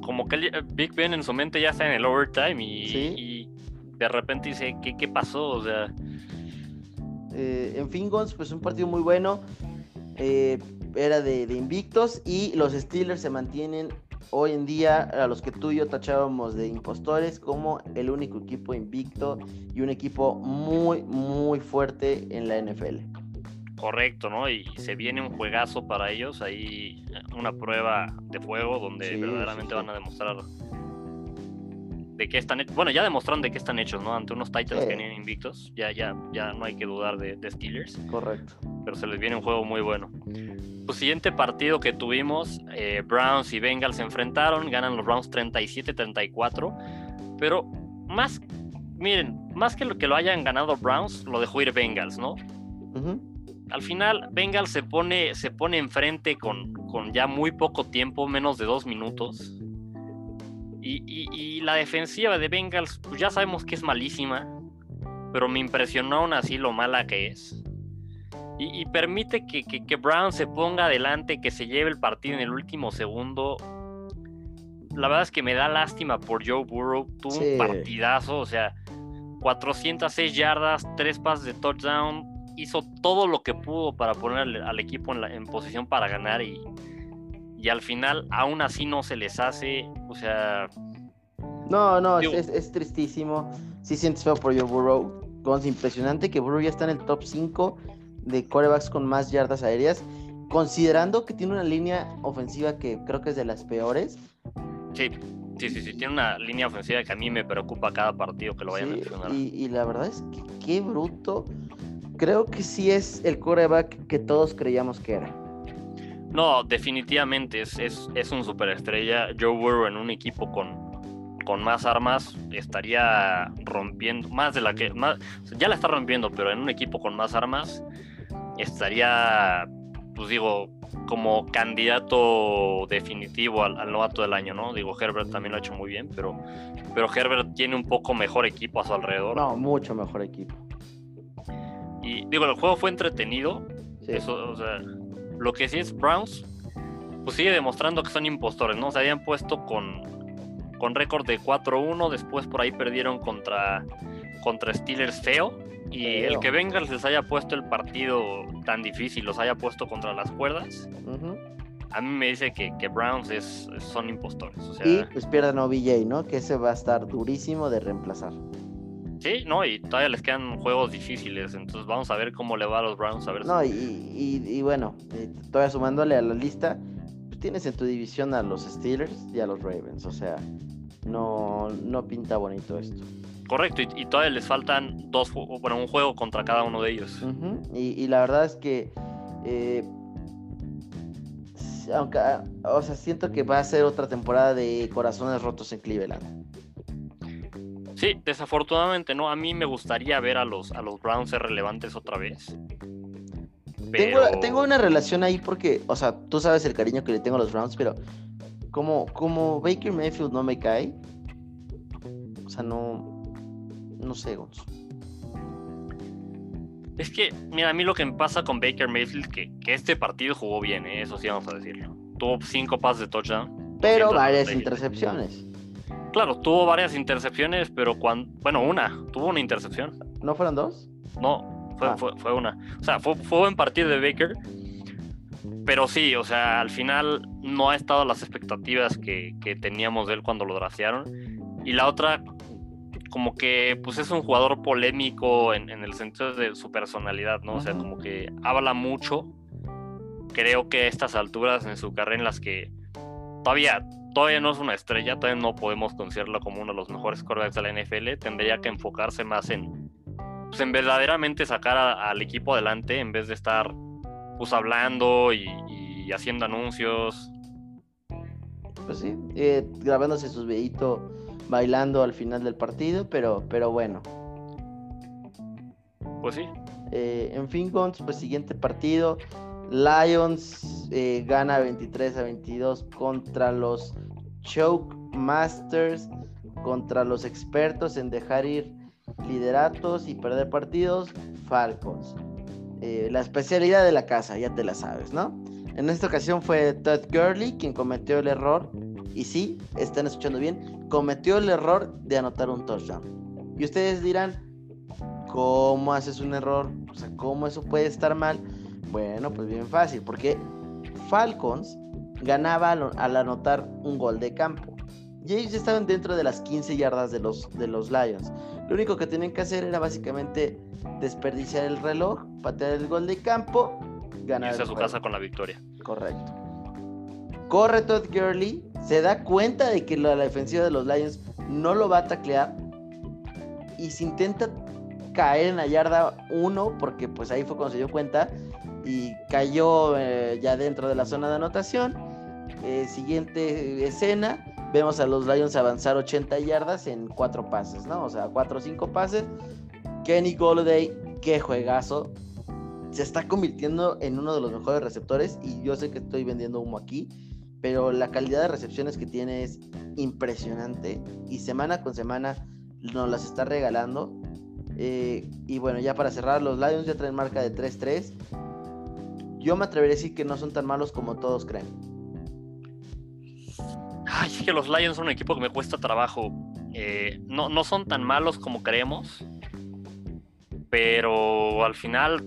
Como que Big Ben en su mente ya está en el overtime y, de repente dice, ¿qué, qué pasó? O sea... Eh, en fin, Gons, pues un partido muy bueno. Eh, era de, de invictos y los Steelers se mantienen hoy en día a los que tú y yo tachábamos de impostores como el único equipo invicto y un equipo muy, muy fuerte en la NFL. Correcto, ¿no? Y se viene un juegazo para ellos, ahí una prueba de fuego donde verdaderamente van a demostrar de qué están hechos. Bueno, ya demostraron de qué están hechos, ¿no? Ante unos Titans que vienen invictos, ya, ya, ya no hay que dudar de, de Steelers. Correcto. Pero se les viene un juego muy bueno. Pues siguiente partido que tuvimos, eh, Browns y Bengals se enfrentaron, ganan los Browns 37-34, pero más, miren, más que lo que lo hayan ganado Browns, lo dejó ir Bengals, ¿no? Al final, Bengals se pone, se pone enfrente con, con ya muy poco tiempo, menos de dos minutos. Y, la defensiva de Bengals, pues ya sabemos que es malísima, pero me impresionó aún así lo mala que es. Y, permite que, que, Brown se ponga adelante, que se lleve el partido en el último segundo. La verdad es que me da lástima por Joe Burrow. Tuvo un partidazo, o sea, 406 yardas, 3 pases de touchdown. Hizo todo lo que pudo para poner al, equipo en, en, posición para ganar y, y al final aún así no se les hace, o sea... No, no, es, tristísimo. Sí sientes feo por Joe Burrow. Es impresionante que Burrow ya está en el top 5 de corebacks con más yardas aéreas, considerando que tiene una línea ofensiva que creo que es de las peores. Sí, sí, sí, sí, tiene una línea ofensiva que a mí me preocupa cada partido que lo vaya a mencionar. Y, y, la verdad es que qué bruto. Creo que sí es el coreback que todos creíamos que era. No, definitivamente es, es, un superestrella. Joe Burrow en un equipo con, con más armas estaría rompiendo, más de la que, más, ya la está rompiendo, pero en un equipo con más armas estaría, pues digo, como candidato definitivo al, novato del año, ¿no? Digo, Herbert también lo ha hecho muy bien, pero, pero Herbert tiene un poco mejor equipo a su alrededor. No, mucho mejor equipo. Y digo, el juego fue entretenido. Eso, o sea, lo que sí es Browns, pues sigue demostrando que son impostores, ¿no? Se habían puesto con, con récord de 4-1, después por ahí perdieron contra, contra Steelers feo. Y el que Bengals les haya puesto el partido tan difícil, los haya puesto contra las cuerdas, a mí me dice que, que Browns es, son impostores. y pues pierden a OBJ, ¿no? Que ese va a estar durísimo de reemplazar. Sí, no, y todavía les quedan juegos difíciles, entonces vamos a ver cómo le va a los Browns. A ver no, y, y, bueno, eh, todavía sumándole a la lista, pues tienes en tu división a los Steelers y a los Ravens, o sea, no, no pinta bonito esto. Correcto, y, todavía les faltan dos, bueno, un juego contra cada uno de ellos. y, la verdad es que, eh, aunque, o sea, siento que va a ser otra temporada de corazones rotos en Cleveland. Sí, desafortunadamente no. A mí me gustaría ver a los, a los Browns ser relevantes otra vez. Tengo, una relación ahí porque, o sea, tú sabes el cariño que le tengo a los Browns, pero como, como Baker Mayfield no me cae, o sea, no, no sé, Gonzo. Es que, mira, a mí lo que me pasa con Baker Mayfield, que, que este partido jugó bien, ¿eh? eso sí vamos a decirlo. Tuvo cinco pases de touchdown. Pero varias intercepciones. Claro, tuvo varias intercepciones, pero cuando. Bueno, una, tuvo una intercepción. ¿No fueron dos? No, fue, ah. una. O sea, fue, fue buen partido de Baker. Pero sí, o sea, al final no ha estado a las expectativas que, teníamos de él cuando lo dracearon. Y la otra, como que pues es un jugador polémico en, el sentido de su personalidad, ¿no? O sea, como que habla mucho. Creo que a estas alturas en su carrera en las que todavía todavía no es una estrella, todavía no podemos considerarlo como uno de los mejores quarterbacks de la NFL. Tendría que enfocarse más en, pues, en verdaderamente sacar al equipo adelante en vez de estar pues hablando y, haciendo anuncios. Pues sí, eh, grabándose sus videitos bailando al final del partido, pero, pero bueno. Pues sí. Eh, en fin, con pues siguiente partido. Lions eh, gana 23 a 22 contra los Choke Masters, contra los expertos en dejar ir lideratos y perder partidos, Falcons. Eh, la especialidad de la casa, ya te la sabes, ¿no? En esta ocasión fue Todd Gurley quien cometió el error, y sí, están escuchando bien, cometió el error de anotar un touchdown. Y ustedes dirán, ¿cómo haces un error? O sea, ¿cómo eso puede estar mal? Bueno, pues bien fácil, porque Falcons ganaba al, anotar un gol de campo. Y ellos estaban dentro de las 15 yardas de los, de los Lions. Lo único que tenían que hacer era básicamente desperdiciar el reloj, patear el gol de campo, ganar. Irse a su casa con la victoria. Correcto. Corre Todd Gurley, se da cuenta de que la, defensiva de los Lions no lo va a taclear y se intenta caer en la yarda 1 porque pues ahí fue cuando se dio cuenta y cayó eh, ya dentro de la zona de anotación. Eh, siguiente escena, vemos a los Lions avanzar 80 yardas en cuatro pases, ¿no? O sea, 4 o 5 pases. Kenny Golladay, qué juegazo. Se está convirtiendo en uno de los mejores receptores y yo sé que estoy vendiendo humo aquí, pero la calidad de recepciones que tiene es impresionante y semana con semana nos las está regalando. Eh, y bueno, ya para cerrar, los Lions ya traen marca de 3-3. Yo me atrevería a decir que no son tan malos como todos creen. Ay, es que los Lions son un equipo que me cuesta trabajo. Eh, no, no son tan malos como creemos. Pero al final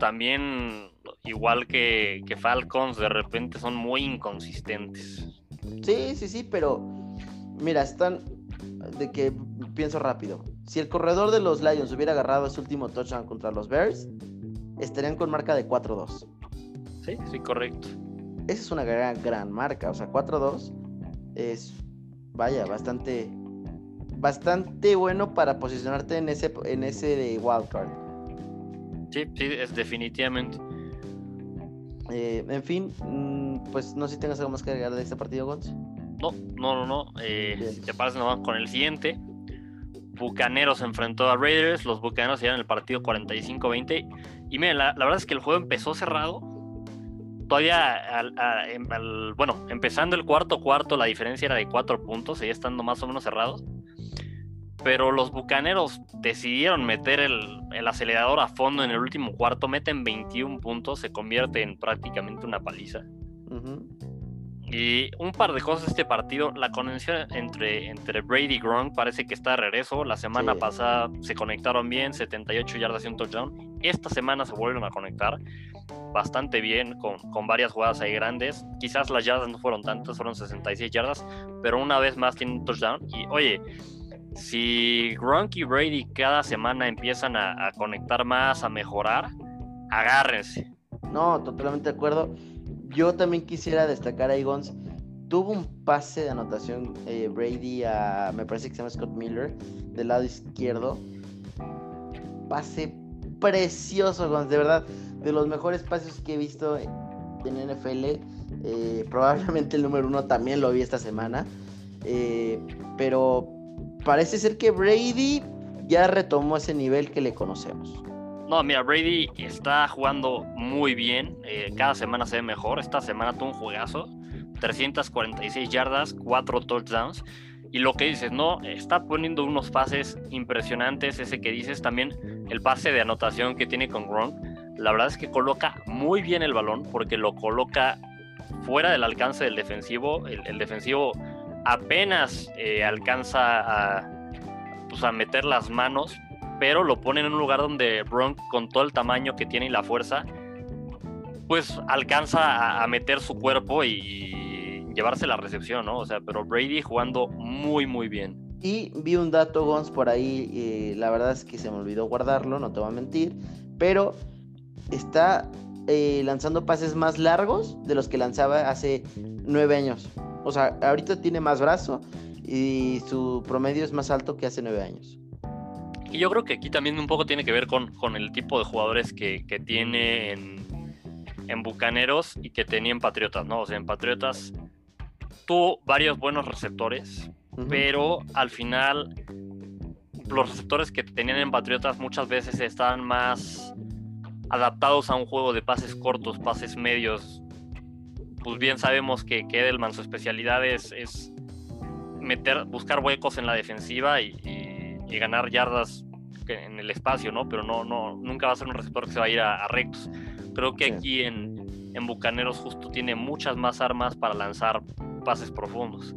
también, igual que, que Falcons, de repente son muy inconsistentes. Sí, sí, sí, pero mira, están de que pienso rápido. Si el corredor de los Lions hubiera agarrado ese último touchdown contra los Bears, estarían con marca de 4-2. Sí, sí, correcto. Esa es una gran, gran marca. O sea, 4-2 es, vaya, bastante, bastante bueno para posicionarte en ese, en ese de wildcard. Sí, sí, es definitivamente. Eh, en fin, mm, pues no sé si tengas algo más que agregar de este partido, Gonz. No, no, no, no. Eh, si te parece, nos vamos con el siguiente. Bucaneros enfrentó a Raiders. Los Bucaneros en el partido 45-20. Y miren, la, verdad es que el juego empezó cerrado. Todavía, em, bueno, empezando el cuarto cuarto, la diferencia era de cuatro puntos, seguía estando más o menos cerrado. Pero los Bucaneros decidieron meter el, el acelerador a fondo en el último cuarto, meten 21 puntos, se convierte en prácticamente una paliza. Y un par de cosas de este partido, la conexión entre, entre Brady y Gronk parece que está de regreso. La semana pasada se conectaron bien, 78 yardas y un touchdown. Esta semana se vuelven a conectar bastante bien, con, con, varias jugadas ahí grandes. Quizás las yardas no fueron tantas, fueron 66 yardas, pero una vez más tienen un touchdown. Y oye, si Gronk y Brady cada semana empiezan a, a conectar más, a mejorar, agárrense. No, totalmente de acuerdo yo también quisiera destacar a Igons. Tuvo un pase de anotación eh, Brady a, me parece que se llama Scott Miller, del lado izquierdo. Pase precioso, Gons, de verdad. De los mejores pases que he visto en NFL. Eh, probablemente el número uno también lo vi esta semana. Eh, pero parece ser que Brady ya retomó ese nivel que le conocemos. No, mira, Brady está jugando muy bien. Eh, cada semana se ve mejor. Esta semana tuvo un juegazo. 346 yardas, 4 touchdowns. Y lo que dices, no, está poniendo unos pases impresionantes. Ese que dices también, el pase de anotación que tiene con Gronk. La verdad es que coloca muy bien el balón porque lo coloca fuera del alcance del defensivo. El, defensivo apenas eh, alcanza a, pues, a meter las manos pero lo ponen en un lugar donde Bronk, con todo el tamaño que tiene y la fuerza, pues alcanza a, meter su cuerpo y llevarse la recepción, ¿no? O sea, pero Brady jugando muy, muy bien. Y vi un dato, Gons, por ahí, y la verdad es que se me olvidó guardarlo, no te voy a mentir, pero está eh, lanzando pases más largos de los que lanzaba hace nueve años. O sea, ahorita tiene más brazo y su promedio es más alto que hace nueve años. Y yo creo que aquí también un poco tiene que ver con, con el tipo de jugadores que, que tiene en, en, Bucaneros y que tenía en Patriotas, ¿no? O sea, en Patriotas tuvo varios buenos receptores, pero al final los receptores que tenían en Patriotas muchas veces estaban más adaptados a un juego de pases cortos, pases medios. Pues bien sabemos que, que Edelman su especialidad es, es meter, buscar huecos en la defensiva y y ganar yardas en el espacio, ¿no? Pero no, no, nunca va a ser un receptor que se va a ir a, rectos. Creo que aquí en, en, Bucaneros justo tiene muchas más armas para lanzar pases profundos.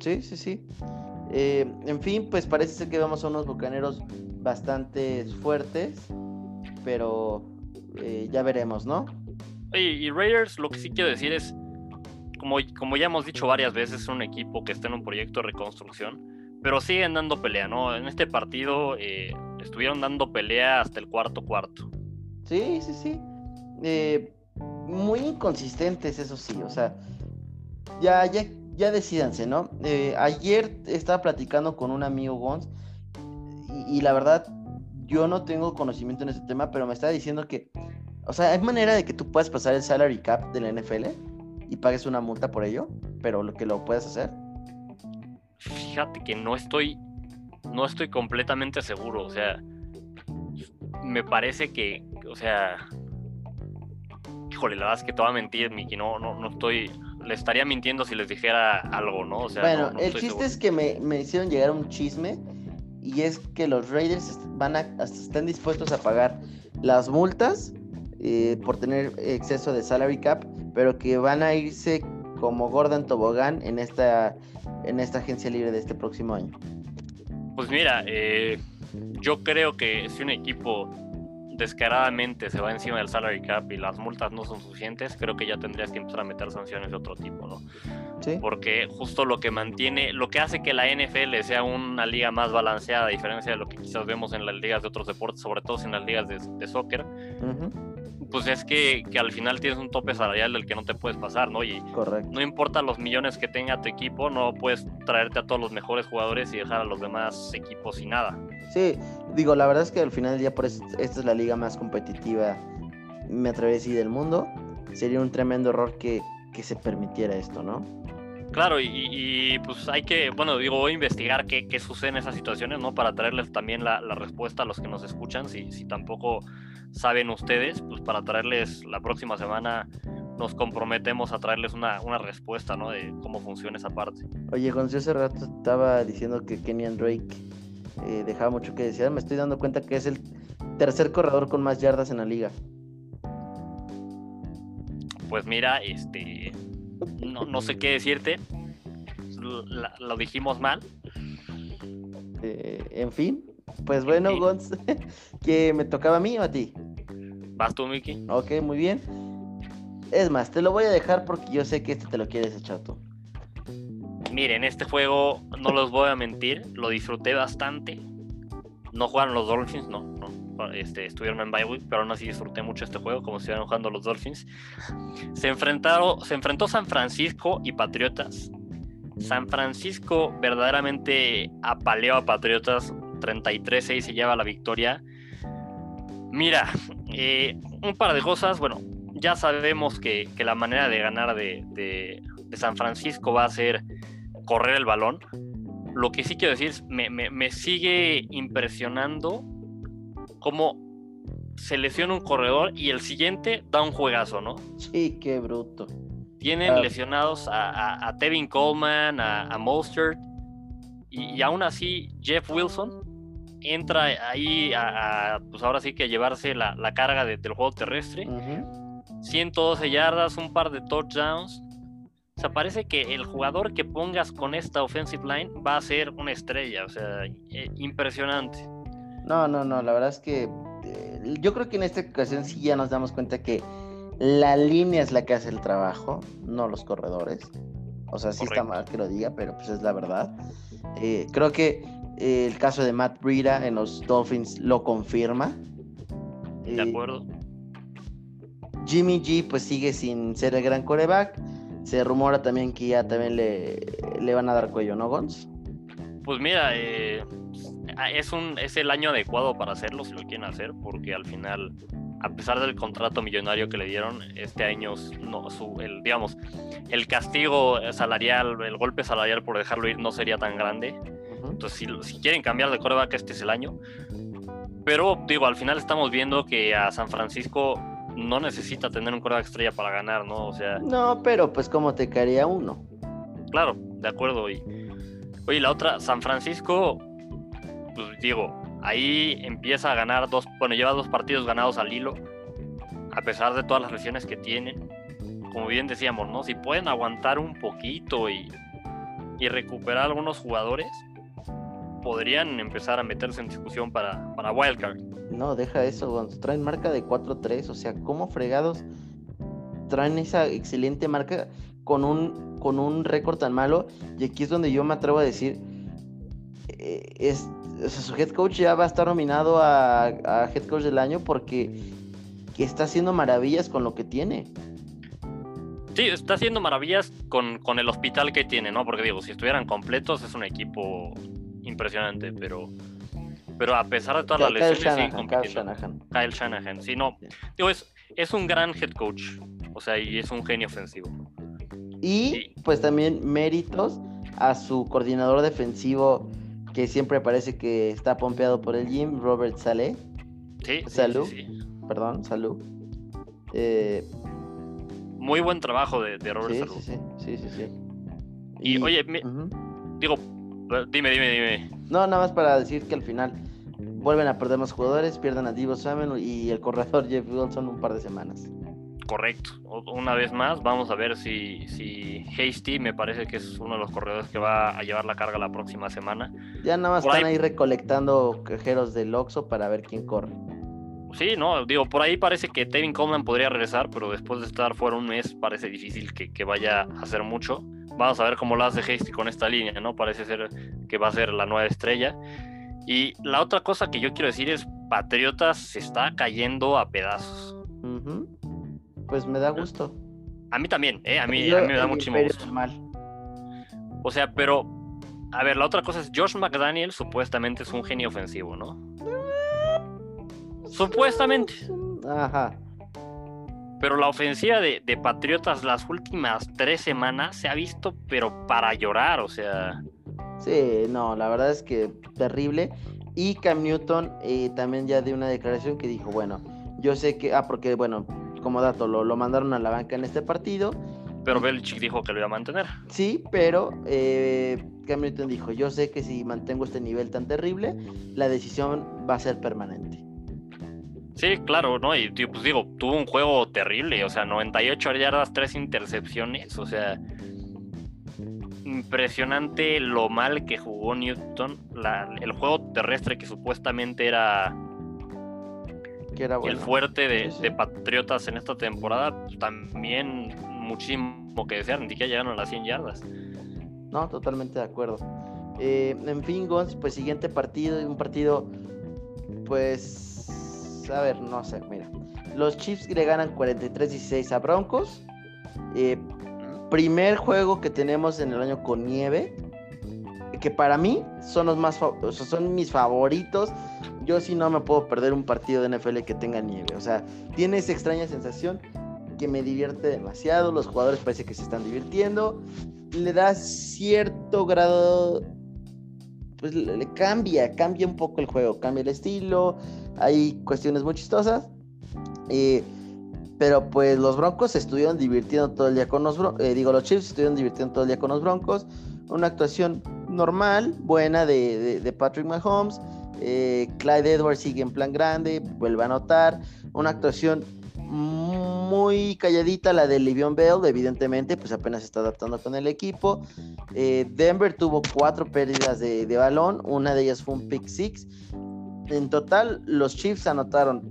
Sí, sí, sí. Eh, en fin, pues parece ser que vamos a unos Bucaneros bastante fuertes, pero eh, ya veremos, ¿no? y Raiders, lo que sí quiero decir es, como, como ya hemos dicho varias veces, es un equipo que está en un proyecto de reconstrucción, pero siguen dando pelea, ¿no? En este partido eh, estuvieron dando pelea hasta el cuarto cuarto. Sí, sí, sí. Eh, muy inconsistentes, eso sí, o sea, ya, ya, ya decidanse, ¿no? Eh, ayer estaba platicando con un amigo Gons y, la verdad, yo no tengo conocimiento en ese tema, pero me estaba diciendo que, o sea, hay manera de que tú puedas pasar el salary cap de la NFL y pagues una multa por ello, pero lo que lo puedes hacer. Fíjate que no estoy, no estoy completamente seguro, o sea, me parece que, o sea, híjole, la verdad es que te voy a mentir, Miki, no, no, no estoy, le estaría mintiendo si les dijera algo, ¿no? O sea, bueno, el chiste es que me, me, hicieron llegar un chisme y es que los Raiders están dispuestos a pagar las multas eh, por tener exceso de salary cap, pero que van a irse como Gordon Tobogán en esta, en esta agencia libre de este próximo año. Pues mira, eh, yo creo que si un equipo descaradamente se va encima del salary cap y las multas no son suficientes, creo que ya tendrías que empezar a meter sanciones de otro tipo, ¿no? ¿Sí? Porque justo lo que mantiene, lo que hace que la NFL sea una liga más balanceada, a diferencia de lo que quizás vemos en las ligas de otros deportes, sobre todo en las ligas de, soccer, pues es que, al final tienes un tope salarial del que no te puedes pasar, ¿no? Y no importa los millones que tenga tu equipo, no puedes traerte a todos los mejores jugadores y dejar a los demás equipos sin nada. Sí, digo, la verdad es que al final día, por eso, esta es la liga más competitiva, me atrevería a decir, del mundo. Sería un tremendo error que, se permitiera esto, ¿no? Claro, y, pues hay que, bueno, digo, investigar qué, sucede en esas situaciones, ¿no? Para traerles también la, respuesta a los que nos escuchan, si, si tampoco saben ustedes, pues para traerles la próxima semana nos comprometemos a traerles una, respuesta, ¿no? De cómo funciona esa parte. Oye, José hace rato estaba diciendo que Kenyan Drake eh, dejaba mucho que decir. Me estoy dando cuenta que es el tercer corredor con más yardas en la liga. Pues mira, este, no, sé qué decirte. lo dijimos mal. Eh, en fin, pues bueno, Gonz, que me tocaba a mí o a ti. Vas tú, Miki. Ok, muy bien. Es más, te lo voy a dejar porque yo sé que este te lo quieres echar tú. Miren, este juego, no los voy a mentir, lo disfruté bastante. No jugaron los Dolphins, no, no. Este, estuvieron en bye pero aún así disfruté mucho este juego, como si estuvieran jugando los Dolphins. Se enfrentaron, se enfrentó San Francisco y Patriotas. San Francisco verdaderamente apaleó a Patriotas 33-6 se lleva la victoria. Mira, eh, un par de cosas. Bueno, ya sabemos que, la manera de ganar de, San Francisco va a ser correr el balón. Lo que sí quiero decir es, me, me, sigue impresionando cómo se lesiona un corredor y el siguiente da un juegazo, ¿no? Sí, qué bruto. Tienen ah. lesionados a, Tevin Coleman, a, a Mostert, y, aún así Jeff Wilson entra ahí a, pues ahora sí que llevarse la, carga del juego terrestre. 112 yardas, un par de touchdowns. O sea, parece que el jugador que pongas con esta offensive line va a ser una estrella, o sea, eh, impresionante. No, no, no, la verdad es que eh, yo creo que en esta ocasión sí ya nos damos cuenta que la línea es la que hace el trabajo, no los corredores. O sea, sí está mal que lo diga, pero pues es la verdad. Eh, creo que el caso de Matt Breida en los Dolphins lo confirma. De eh, acuerdo. Jimmy G pues sigue sin ser el gran coreback. Se rumora también que ya también le, le van a dar cuello, ¿no, Gons? Pues mira, eh, es, un, es el año adecuado para hacerlo si lo quieren hacer, porque al final, a pesar del contrato millonario que le dieron, este año, no, su, el, digamos, el castigo salarial, el golpe salarial por dejarlo ir no sería tan grande. Entonces, si, quieren cambiar de coreback, este es el año. Pero, digo, al final estamos viendo que a San Francisco no necesita tener un coreback estrella para ganar, ¿no? O sea. No, pero pues, ¿cómo te caería uno? Claro, de acuerdo. Y, oye, la otra, San Francisco, pues digo, ahí empieza a ganar dos, bueno, lleva dos partidos ganados al hilo, a pesar de todas las lesiones que tienen. Como bien decíamos, ¿no? Si pueden aguantar un poquito y, y recuperar algunos jugadores, podrían empezar a meterse en discusión para, para Wildcard. No, deja eso, traen marca de 4-3, o sea, ¿cómo fregados traen esa excelente marca con un, con un récord tan malo. Y aquí es donde yo me atrevo a decir, eh, es, su head coach ya va a estar nominado a, a head coach del año porque que está haciendo maravillas con lo que tiene. Sí, está haciendo maravillas con, con, el hospital que tiene, ¿no? Porque digo, si estuvieran completos es un equipo impresionante, pero pero a pesar de todas las lesiones Shanahan, Kyle Shanahan. Kyle Shanahan, sí, no. Digo, es, es un gran head coach, o sea, y es un genio ofensivo. Y pues también méritos a su coordinador defensivo que siempre parece que está pompeado por el gym, Robert Saleh. Sí, Salud. Sí, sí, Perdón, salud. Eh, Muy buen trabajo de, de Robert Salud. sí, sí, sí. Y, oye, me- digo, dime, dime, dime. No, nada más para decir que al final vuelven a perder más jugadores, pierden a Divo Samuel y el corredor Jeff Wilson un par de semanas. Correcto. Una vez más, vamos a ver si, si Hasty me parece que es uno de los corredores que va a llevar la carga la próxima semana. Ya nada más Por están ahí- ahí recolectando cajeros del Oxxo para ver quién corre. Sí, no, digo, por ahí parece que Tevin Coleman podría regresar, pero después de estar fuera un mes parece difícil que, que vaya a hacer mucho. Vamos a ver cómo lo hace Hasty con esta línea, ¿no? Parece ser que va a ser la nueva estrella. Y la otra cosa que yo quiero decir es, Patriotas se está cayendo a pedazos. Ujú. Pues me da gusto. A mí también, ¿eh? A mí, Yo, a mí me da muchísimo gusto. Mal. O sea, pero, a ver, la otra cosa es, Josh McDaniel supuestamente es un genio ofensivo, ¿no? Supuestamente. Ajá. Pero la ofensiva de, de Patriotas las últimas tres semanas se ha visto, pero para llorar, o sea. Sí, no, la verdad es que terrible. Y Cam Newton eh, también ya dio una declaración que dijo, bueno, yo sé que, ah, porque bueno, como dato, lo, lo mandaron a la banca en este partido, Pero Belichick dijo que lo iba a mantener. sí, pero eh, Cam Newton dijo, yo sé que si mantengo este nivel tan terrible, la decisión va a ser permanente. Sí, claro, ¿no? Y pues digo, tuvo un juego terrible, o sea, 98 yardas, 3 intercepciones, o sea, impresionante lo mal que jugó Newton. La- el juego terrestre que supuestamente era Que era bueno. el fuerte de, Sí, sí. de Patriotas en esta temporada, también muchísimo que desear, ni siquiera llegaron a las 100 yardas. No, totalmente de acuerdo. Eh, en fin, Gonz, pues siguiente partido, un partido, pues, a ver, no sé, mira. Los Chiefs le ganan 43-16 a Broncos. Eh, primer juego que tenemos en el año con nieve. Que para mí son los más, son mis favoritos. Yo sí no me puedo perder un partido de NFL que tenga nieve. O sea, tiene esa extraña sensación que me divierte demasiado. Los jugadores parece que se están divirtiendo. Le da cierto grado. Pues le, cambia, cambia un poco el juego, cambia el estilo. Hay cuestiones muy chistosas. Eh, pero pues los Broncos se estuvieron divirtiendo todo el día con los Broncos. digo, los Chiefs se estuvieron divirtiendo todo el día con los Broncos. Una actuación normal, buena de, de- Patrick Mahomes. Eh, Clyde Edwards sigue en plan grande, vuelve a anotar. Una actuación muy calladita la de Livion Bell, evidentemente, pues apenas se está adaptando con el equipo. Eh, Denver tuvo cuatro pérdidas de, de balón, una de ellas fue un pick six. En total, los Chiefs anotaron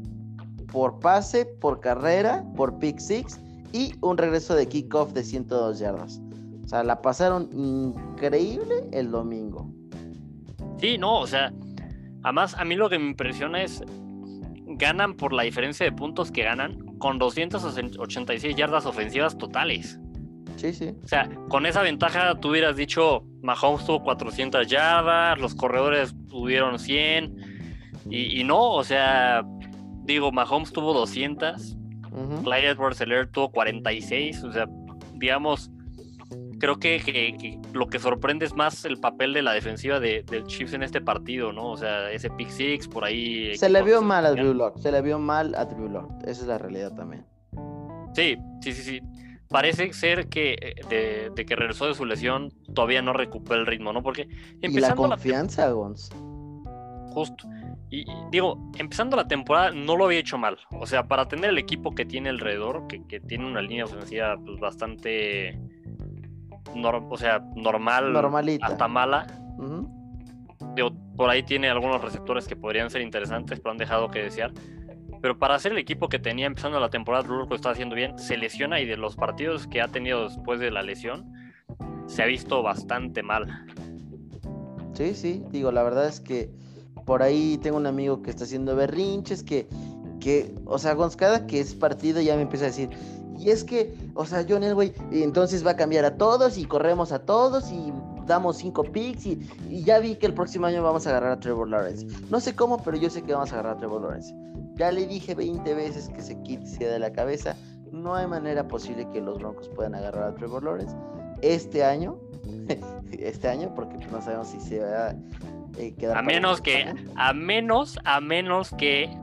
por pase, por carrera, por pick six y un regreso de kickoff de 102 yardas. O sea, la pasaron increíble el domingo. Sí, no, o sea, además a mí lo que me impresiona es ganan por la diferencia de puntos que ganan con 286 yardas ofensivas totales. Sí, sí. O sea, con esa ventaja tú hubieras dicho, Mahomes tuvo 400 yardas, los corredores tuvieron 100 y, y no, o sea, digo, Mahomes tuvo 200, Ujú. Clyde edwards helaire tuvo 46, o sea, digamos, creo que, que- que lo que sorprende es más el papel de la defensiva de, del Chiefs en este partido, ¿no? O sea, ese pick six por ahí. Se le vio mal a Drew Lock, se le vio mal a Drew Lock. Esa es la realidad también. Sí, sí, sí, sí. Parece ser que eh, de, de que regresó de su lesión todavía no recupera el ritmo, ¿no? Porque Y la empezando la, confianza, Gons. justo. Y, y digo, empezando la temporada no lo había hecho mal. O sea, para tener el equipo que tiene alrededor, que, que tiene una línea ofensiva pues, bastante nor- o sea, normal Normalita. hasta mala. Digo, por ahí tiene algunos receptores que podrían ser interesantes, pero han dejado que desear. pero para ser el equipo que tenía empezando la temporada, Drew lo está haciendo bien, se lesiona y de los partidos que ha tenido después de la lesión, se ha visto bastante mal. Sí, sí, digo, la verdad es que por ahí tengo un amigo que está haciendo berrinches, que, que o sea, cada que es partido ya me empieza a decir, y es que, o sea, John Elway entonces va a cambiar a todos y corremos a todos y damos cinco picks y, y, ya vi que el próximo año vamos a agarrar a Trevor Lawrence. No sé cómo, pero yo sé que vamos a agarrar a Trevor Lawrence. Ya le dije 20 veces que se quite de la cabeza. No hay manera posible que los Broncos puedan agarrar a Trevor Lawrence. Este año, este año, porque no sabemos si se va a eh, quedar. A menos que, a menos, a menos que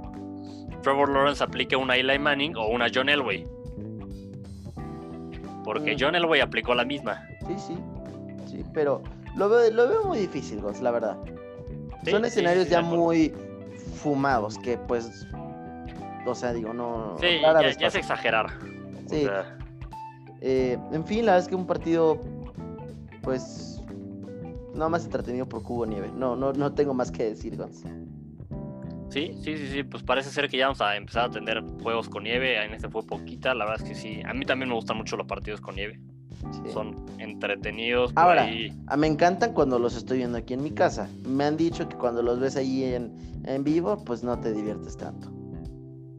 Trevor Lawrence aplique una Eli Manning o una John Elway. Porque mm. John Elway aplicó la misma. Sí, sí. Sí, pero lo veo, lo veo muy difícil, Gonz, la verdad. Son escenarios ya muy fumados que pues o sea digo no sí ya, es exagerar sí eh, en fin la verdad es que un partido pues no más entretenido por cubo nieve no no no tengo más que decir Gonz. Sí, sí, sí, sí, pues parece ser que ya vamos a empezar a tener juegos con nieve. En este fue poquita, la verdad es que sí. A mí también me gustan mucho los partidos con nieve. Son entretenidos. Ahora, me encantan cuando los estoy viendo aquí en mi casa. Me han dicho que cuando los ves ahí en, en vivo, pues no te diviertes tanto.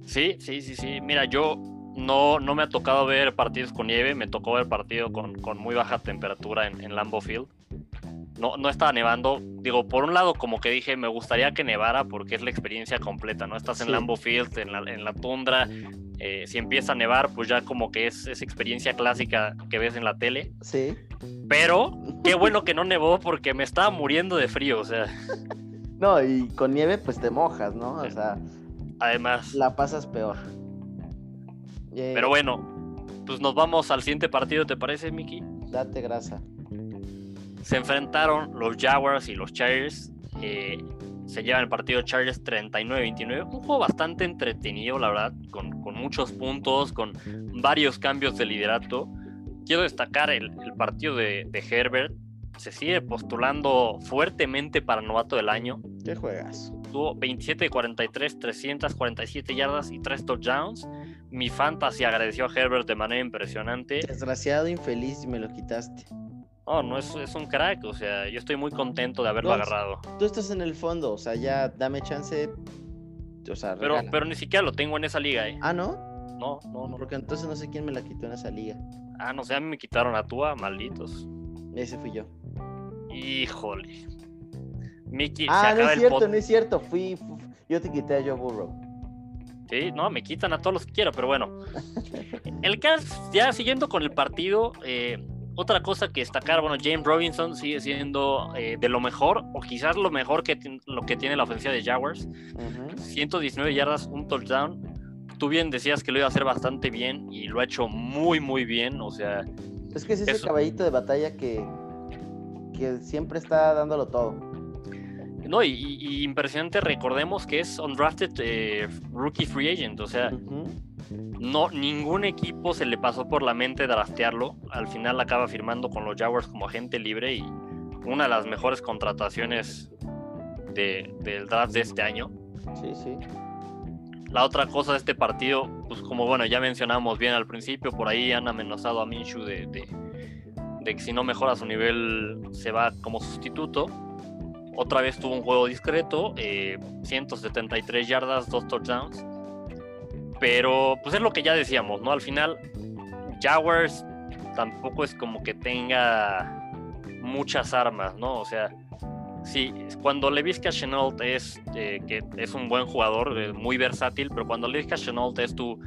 Sí, sí, sí, sí. Mira, yo no, no me ha tocado ver partidos con nieve, me tocó ver partidos con, con muy baja temperatura en, en Lambeau Field no, no estaba nevando. Digo, por un lado, como que dije, me gustaría que nevara porque es la experiencia completa, ¿no? Estás en Lambo Field, en la, en la tundra. Eh, si empieza a nevar, pues ya como que es esa experiencia clásica que ves en la tele. Sí. Pero qué bueno que no nevó porque me estaba muriendo de frío, o sea. No, y con nieve pues te mojas, ¿no? O sea. Además. La pasas peor. Pero bueno, pues nos vamos al siguiente partido, ¿te parece, Miki? Date grasa se enfrentaron los Jaguars y los Chargers. Eh, se llevan el partido Chargers 39-29. Un juego bastante entretenido, la verdad, con, muchos puntos, con varios cambios de liderato. Quiero destacar el, partido de, Herbert. Se sigue postulando fuertemente para novato del año. ¿Qué juegas? Tuvo 27 43, 347 yardas y 3 touchdowns. Mi fantasy agradeció a Herbert de manera impresionante. Desgraciado, infeliz, me lo quitaste. No, no es, es un crack, o sea, yo estoy muy contento de haberlo agarrado. Tú estás en el fondo, o sea, ya dame chance. O sea, pero, pero ni siquiera lo tengo en esa liga, ¿eh? Ah, ¿no? No, no, no. Porque entonces no sé quién me la quitó en esa liga. Ah, no sé, a mí me quitaron a Tua, malditos. Ese fui yo. Híjole. Mickey, ah, no es cierto, no es cierto. Fui, yo te quité a Joe Burrow. Sí, no, me quitan a todos los que quiero, pero bueno. el caso, ya siguiendo con el partido, eh, otra cosa que destacar, bueno, James Robinson sigue siendo eh, de lo mejor, o quizás lo mejor que lo que tiene la ofensiva de Jaguars. 119 yardas, un touchdown. Tú bien decías que lo iba a hacer bastante bien y lo ha hecho muy, muy bien. O sea. Es que es ese caballito de batalla que, que siempre está dándolo todo. No, y, impresionante, recordemos que es undrafted eh, rookie free agent, o sea, no, ningún equipo se le pasó por la mente draftearlo. Al final acaba firmando con los Jaguars como agente libre y una de las mejores contrataciones del draft de este año. Sí, sí. La otra cosa de este partido, pues como bueno, ya mencionamos bien al principio, por ahí han amenazado a Minshew de, de, que si no mejora su nivel se va como sustituto. Otra vez tuvo un juego discreto, 173 eh, yardas, dos touchdowns. Pero pues es lo que ya decíamos, ¿no? Al final, Jaguars tampoco es como que tenga muchas armas, ¿no? O sea, sí, cuando Levisca Chenault es, eh, que es un buen jugador, muy versátil, pero cuando Levisca Chenault es tu,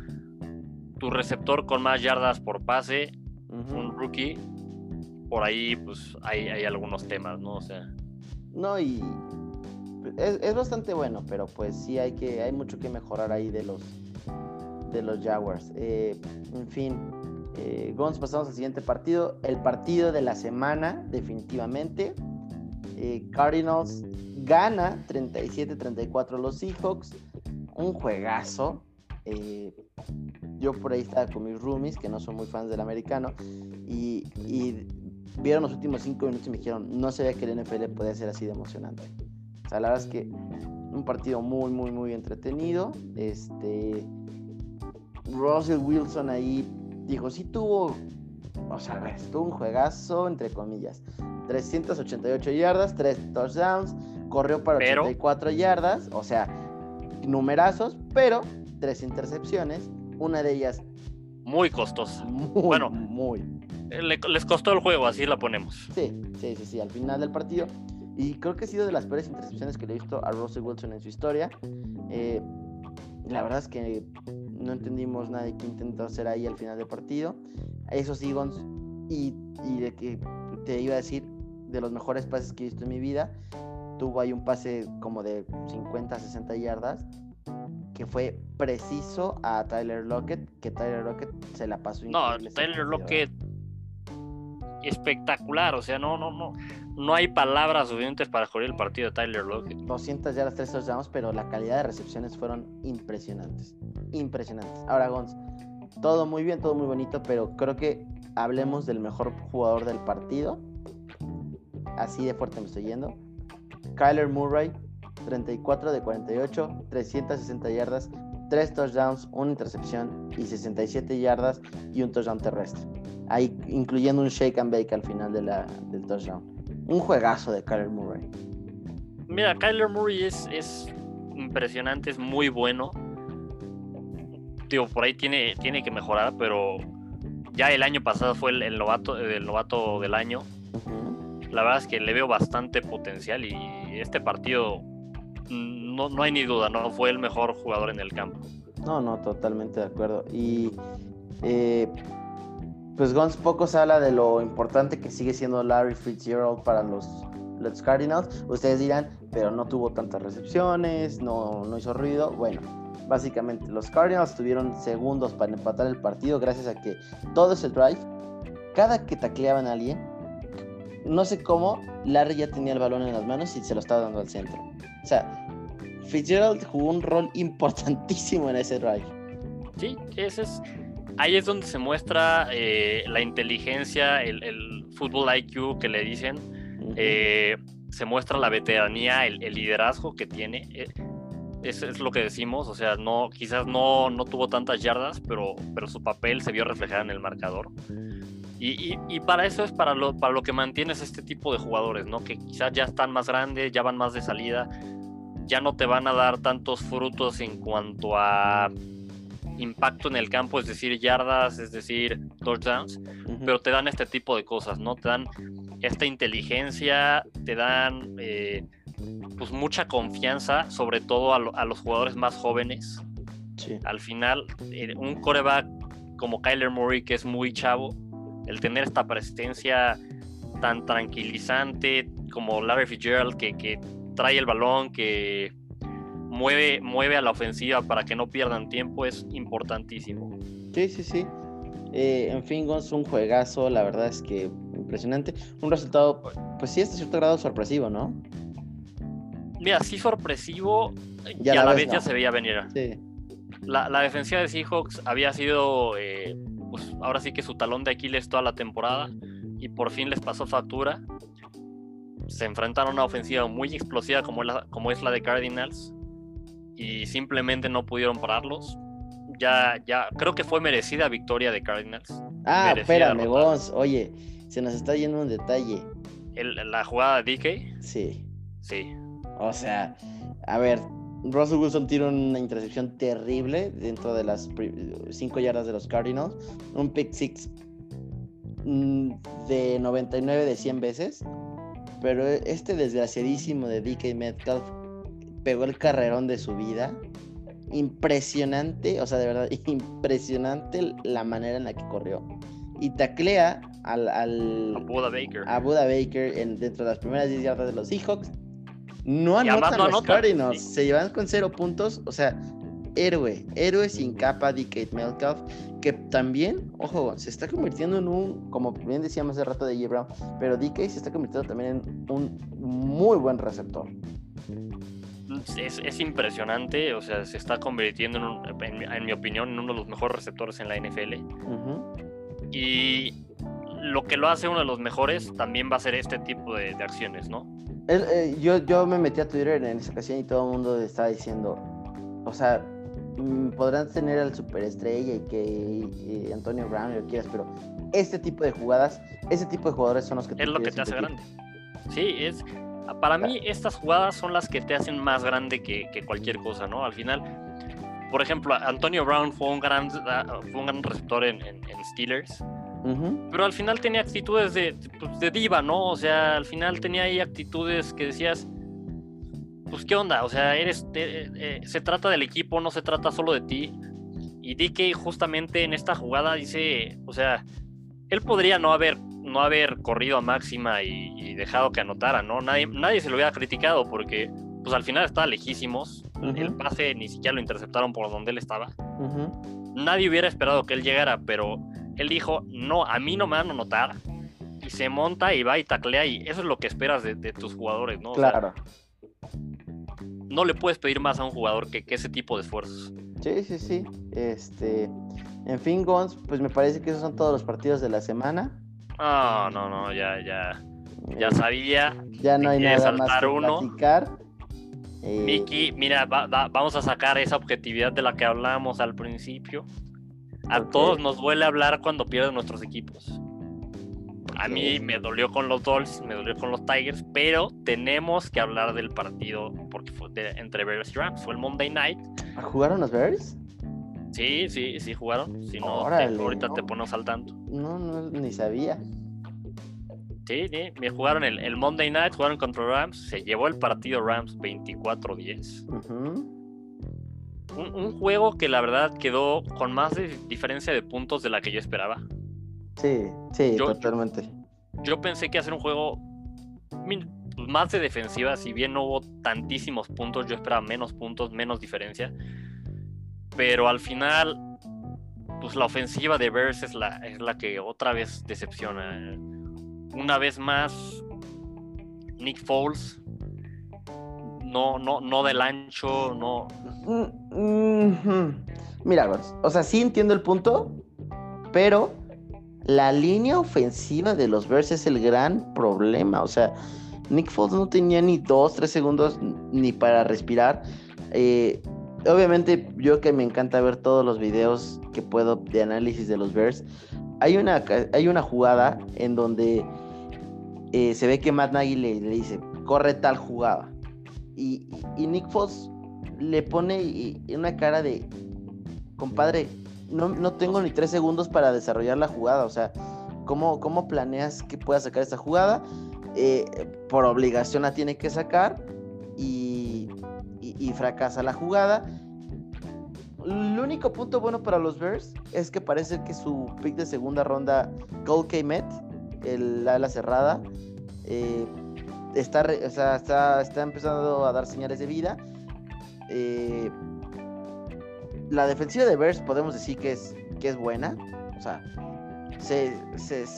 tu receptor con más yardas por pase, un rookie, por ahí pues hay, hay, algunos temas, ¿no? O sea. No, y es, es, bastante bueno, pero pues sí hay que, hay mucho que mejorar ahí de los de los Jaguars. Eh, en fin, eh, Gons, pasamos al siguiente partido. El partido de la semana, definitivamente. Eh, Cardinals gana 37-34 los Seahawks. Un juegazo. Eh, yo por ahí estaba con mis roomies, que no son muy fans del americano, y, vieron los últimos cinco minutos y me dijeron, no sabía que el NFL podía ser así de emocionante. O sea, la verdad es que un partido muy, muy, muy entretenido. Este. Russell Wilson ahí dijo, sí tuvo. O sea, a ver, tuvo un juegazo, entre comillas. 388 yardas, 3 touchdowns, corrió para 84 yardas, o sea, numerazos, pero tres intercepciones, una de ellas muy costosa. bueno, muy. Les costó el juego, así la ponemos. Sí, sí, sí, sí, al final del partido. Y creo que ha sido de las peores intercepciones que le he visto a Russell Wilson en su historia. Eh, la verdad es que no entendimos nada de qué intentó hacer ahí al final del partido. Esos Eagles, y, y de que te iba a decir, de los mejores pases que he visto en mi vida. Tuvo ahí un pase como de 50, 60 yardas que fue preciso a Tyler Lockett, que Tyler Lockett se la pasó. No, Tyler Lockett espectacular, o sea, no, no, no, no hay palabras suficientes para correr el partido de Tyler Lockett. 200 yardas, 3 touchdowns, pero la calidad de recepciones fueron impresionantes, impresionantes. Ahora, Gonz, todo muy bien, todo muy bonito, pero creo que hablemos del mejor jugador del partido. Así de fuerte me estoy yendo. Kyler Murray, 34 de 48, 360 yardas, 3 touchdowns, una intercepción y 67 yardas y un touchdown terrestre. Ahí incluyendo un shake and bake al final de la, del touchdown. Un juegazo de Kyler Murray. Mira, Kyler Murray es, es impresionante, es muy bueno. Digo, por ahí tiene, tiene que mejorar, pero ya el año pasado fue el, novato, el novato del año. La verdad es que le veo bastante potencial y este partido no, no hay ni duda, no fue el mejor jugador en el campo. No, no, totalmente de acuerdo. Y eh, pues Gons poco se habla de lo importante que sigue siendo Larry Fitzgerald para los, los Cardinals. Ustedes dirán, pero no tuvo tantas recepciones, no, no hizo ruido. Bueno, básicamente los Cardinals tuvieron segundos para empatar el partido gracias a que todo ese drive, cada que tacleaban a alguien, no sé cómo, Larry ya tenía el balón en las manos y se lo estaba dando al centro. O sea, Fitzgerald jugó un rol importantísimo en ese drive. Sí, ese es, ahí es donde se muestra eh, la inteligencia, el, fútbol IQ que le dicen. Eh, se muestra la veteranía, el, liderazgo que tiene. Eh, eso es lo que decimos, o sea, no, quizás no, no tuvo tantas yardas, pero, pero su papel se vio reflejado en el marcador. Y, y, para eso es para lo, para lo que mantienes este tipo de jugadores, ¿no? Que quizás ya están más grandes, ya van más de salida, ya no te van a dar tantos frutos en cuanto a impacto en el campo, es decir, yardas, es decir, touchdowns, pero te dan este tipo de cosas, ¿no? Te dan esta inteligencia, te dan eh, pues mucha confianza, sobre todo a, los jugadores más jóvenes. Al final, eh, un coreback como Kyler Murray, que es muy chavo, el tener esta presencia tan tranquilizante como Larry Fitzgerald, que, que trae el balón, que mueve, mueve a la ofensiva para que no pierdan tiempo, es importantísimo. Sí, sí, sí. Eh, en fin, Gonz, un juegazo, la verdad es que impresionante. Un resultado, pues sí, hasta cierto grado sorpresivo, ¿no? Mira, sí sorpresivo y a la vez, ya se veía venir. Sí. La, la, defensiva de Seahawks había sido, eh, pues ahora sí que su talón de Aquiles toda la temporada y por fin les pasó factura se enfrentaron a una ofensiva muy explosiva como la, como es la de Cardinals y simplemente no pudieron pararlos. Ya, ya, creo que fue merecida victoria de Cardinals. Ah, espérame, vos, oye, se nos está yendo un detalle. ¿La jugada de DK? Sí. Sí. O sea, a ver, Russell Wilson tiró una intercepción terrible dentro de las 5 yardas de los Cardinals. Un pick six mm, de 99 de 100 veces. Pero este desgraciadísimo de DK Metcalf pegó el carrerón de su vida. Impresionante, o sea, de verdad, impresionante la manera en la que corrió. Y taclea al, al a Buda Baker, a Buda Baker en, dentro de las primeras 10 yardas de los Seahawks. No anotan los Cardinals, se llevan con cero puntos. O sea, héroe, héroe sin capa, DK Metcalf, que también, ojo, se está convirtiendo en un, como bien decíamos hace rato de J. Brown, pero DK se está convirtiendo también en un muy buen receptor. Es, impresionante, o sea, se está convirtiendo, en, en, mi opinión, en uno de los mejores receptores en la NFL. Y lo que lo hace uno de los mejores también va a ser este tipo de, acciones, ¿no? eh, yo, yo me metí a Twitter en esa ocasión y todo el mundo estaba diciendo, o sea, mm, podrán tener al superestrella y que Antonio Brown lo quieras, pero este tipo de jugadas, ese tipo de jugadores son los que Es lo que te hace grande. Sí, es para mí estas jugadas son las que te hacen más grande que, que cualquier cosa, ¿no? Al final, por ejemplo, Antonio Brown fue un gran, ah, fue un gran receptor en, en, Steelers. Pero al final tenía actitudes de, pues, de, diva, ¿no? O sea, al final tenía ahí actitudes que decías, pues qué onda, o sea, eres, eh, se trata del equipo, no se trata solo de ti. Y DK justamente en esta jugada dice, o sea, él podría no haber, no haber corrido a máxima y, dejado que anotara, ¿no? Nadie, nadie se lo hubiera criticado porque pues al final estaba lejísimos. El pase ni siquiera lo interceptaron por donde él estaba. Nadie hubiera esperado que él llegara, pero él dijo, no, a mí no me van a anotar. Y se monta y va y taclea y eso es lo que esperas de, tus jugadores, ¿no? Claro. no le puedes pedir más a un jugador que, que, ese tipo de esfuerzos. Sí, sí, sí. Este, en fin, Gons, pues me parece que esos son todos los partidos de la semana. No, no, no, ya, ya. Ya sabía. Ya no hay nada más que uno. platicar. Eh, Miki, mira, vamos a sacar esa objetividad de la que hablábamos al principio. A todos nos duele hablar cuando pierden nuestros equipos. A mí me dolió con los Dolls, me dolió con los Tigers, pero tenemos que hablar del partido porque fue entre Bears y Rams. Fue el Monday Night. ¿Jugaron los Bears? Sí, sí, sí jugaron. Si no, ahorita te ponemos al tanto. No, no, ni sabía. Sí, sí, me jugaron el, Monday Night, jugaron contra Rams, se llevó el partido Rams 24-10. un, juego que la verdad quedó con más diferencia de puntos de la que yo esperaba. Sí, sí, totalmente. Yo, pensé que hacer un juego más de defensiva, si bien no hubo tantísimos puntos, yo esperaba menos puntos, menos diferencia. Pero al final, pues la ofensiva de Bears es la, es la que otra vez decepciona una vez más, Nick Foles, no, no, no del ancho, no. Mira, o sea, sí entiendo el punto, pero la línea ofensiva de los Bears es el gran problema. O sea, Nick Foles no tenía ni dos, tres segundos ni para respirar. Eh, obviamente, yo que me encanta ver todos los videos que puedo de análisis de los Bears, hay una, hay una jugada en donde eh, se ve que Matt Nagy le, dice, corre tal jugada. Y, Nick Foss le pone una cara de, compadre, no, tengo ni tres segundos para desarrollar la jugada. O sea, ¿cómo, cómo planeas que pueda sacar esta jugada? Eh, por obligación la tiene que sacar y, fracasa la jugada. El único punto bueno para los Bears es que parece que su pick de segunda ronda, Cole K. Met, el ala cerrada, eh, está, está, está, empezando a dar señales de vida. Eh, la defensiva de Bears podemos decir que es, que es buena. O sea, se,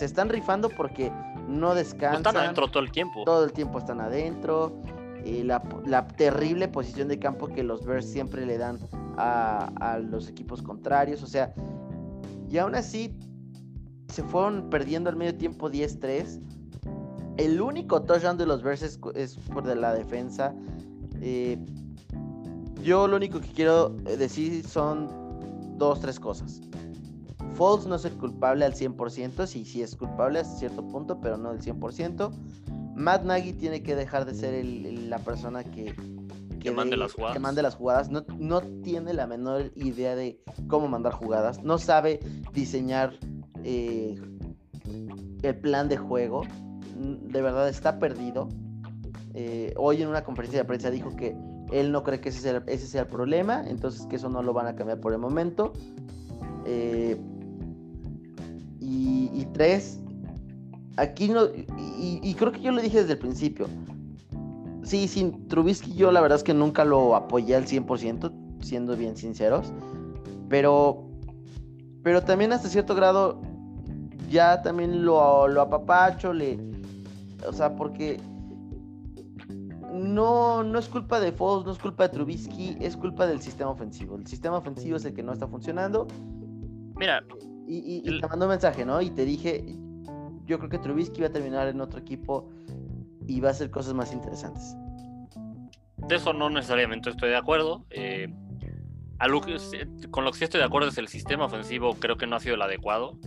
están rifando porque no descansan. están adentro todo el tiempo. Todo el tiempo están adentro. Y la, terrible posición de campo que los Bears siempre le dan a, a los equipos contrarios. O sea, y aún así se fueron perdiendo al medio tiempo 10-3. El único touchdown de los Bears es, por de la defensa. Eh, yo lo único que quiero decir son dos, tres cosas. Foles no es el culpable al 100%, sí, sí es culpable hasta cierto punto, pero no al 100%. Matt Nagy tiene que dejar de ser la persona que, que, mande las jugadas. Que mande las jugadas. No, no tiene la menor idea de cómo mandar jugadas. No sabe diseñar eh, el plan de juego. De verdad está perdido. Eh, hoy en una conferencia de prensa dijo que él no cree que ese sea, ese sea, el problema, entonces que eso no lo van a cambiar por el momento. Eh, y, tres, aquí no, y, creo que yo lo dije desde el principio. Sí, sin Trubisky yo la verdad es que nunca lo apoyé al 100%, siendo bien sinceros. Pero, pero también hasta cierto grado ya también lo, lo apapacho, le, o sea, porque no, no es culpa de Foles, no es culpa de Trubisky, es culpa del sistema ofensivo. El sistema ofensivo es el que no está funcionando. Mira. Y, te mandó un mensaje, ¿no? Y te dije, yo creo que Trubisky va a terminar en otro equipo y va a hacer cosas más interesantes. De eso no necesariamente estoy de acuerdo. Eh, con lo que sí estoy de acuerdo es el sistema ofensivo, creo que no ha sido el adecuado.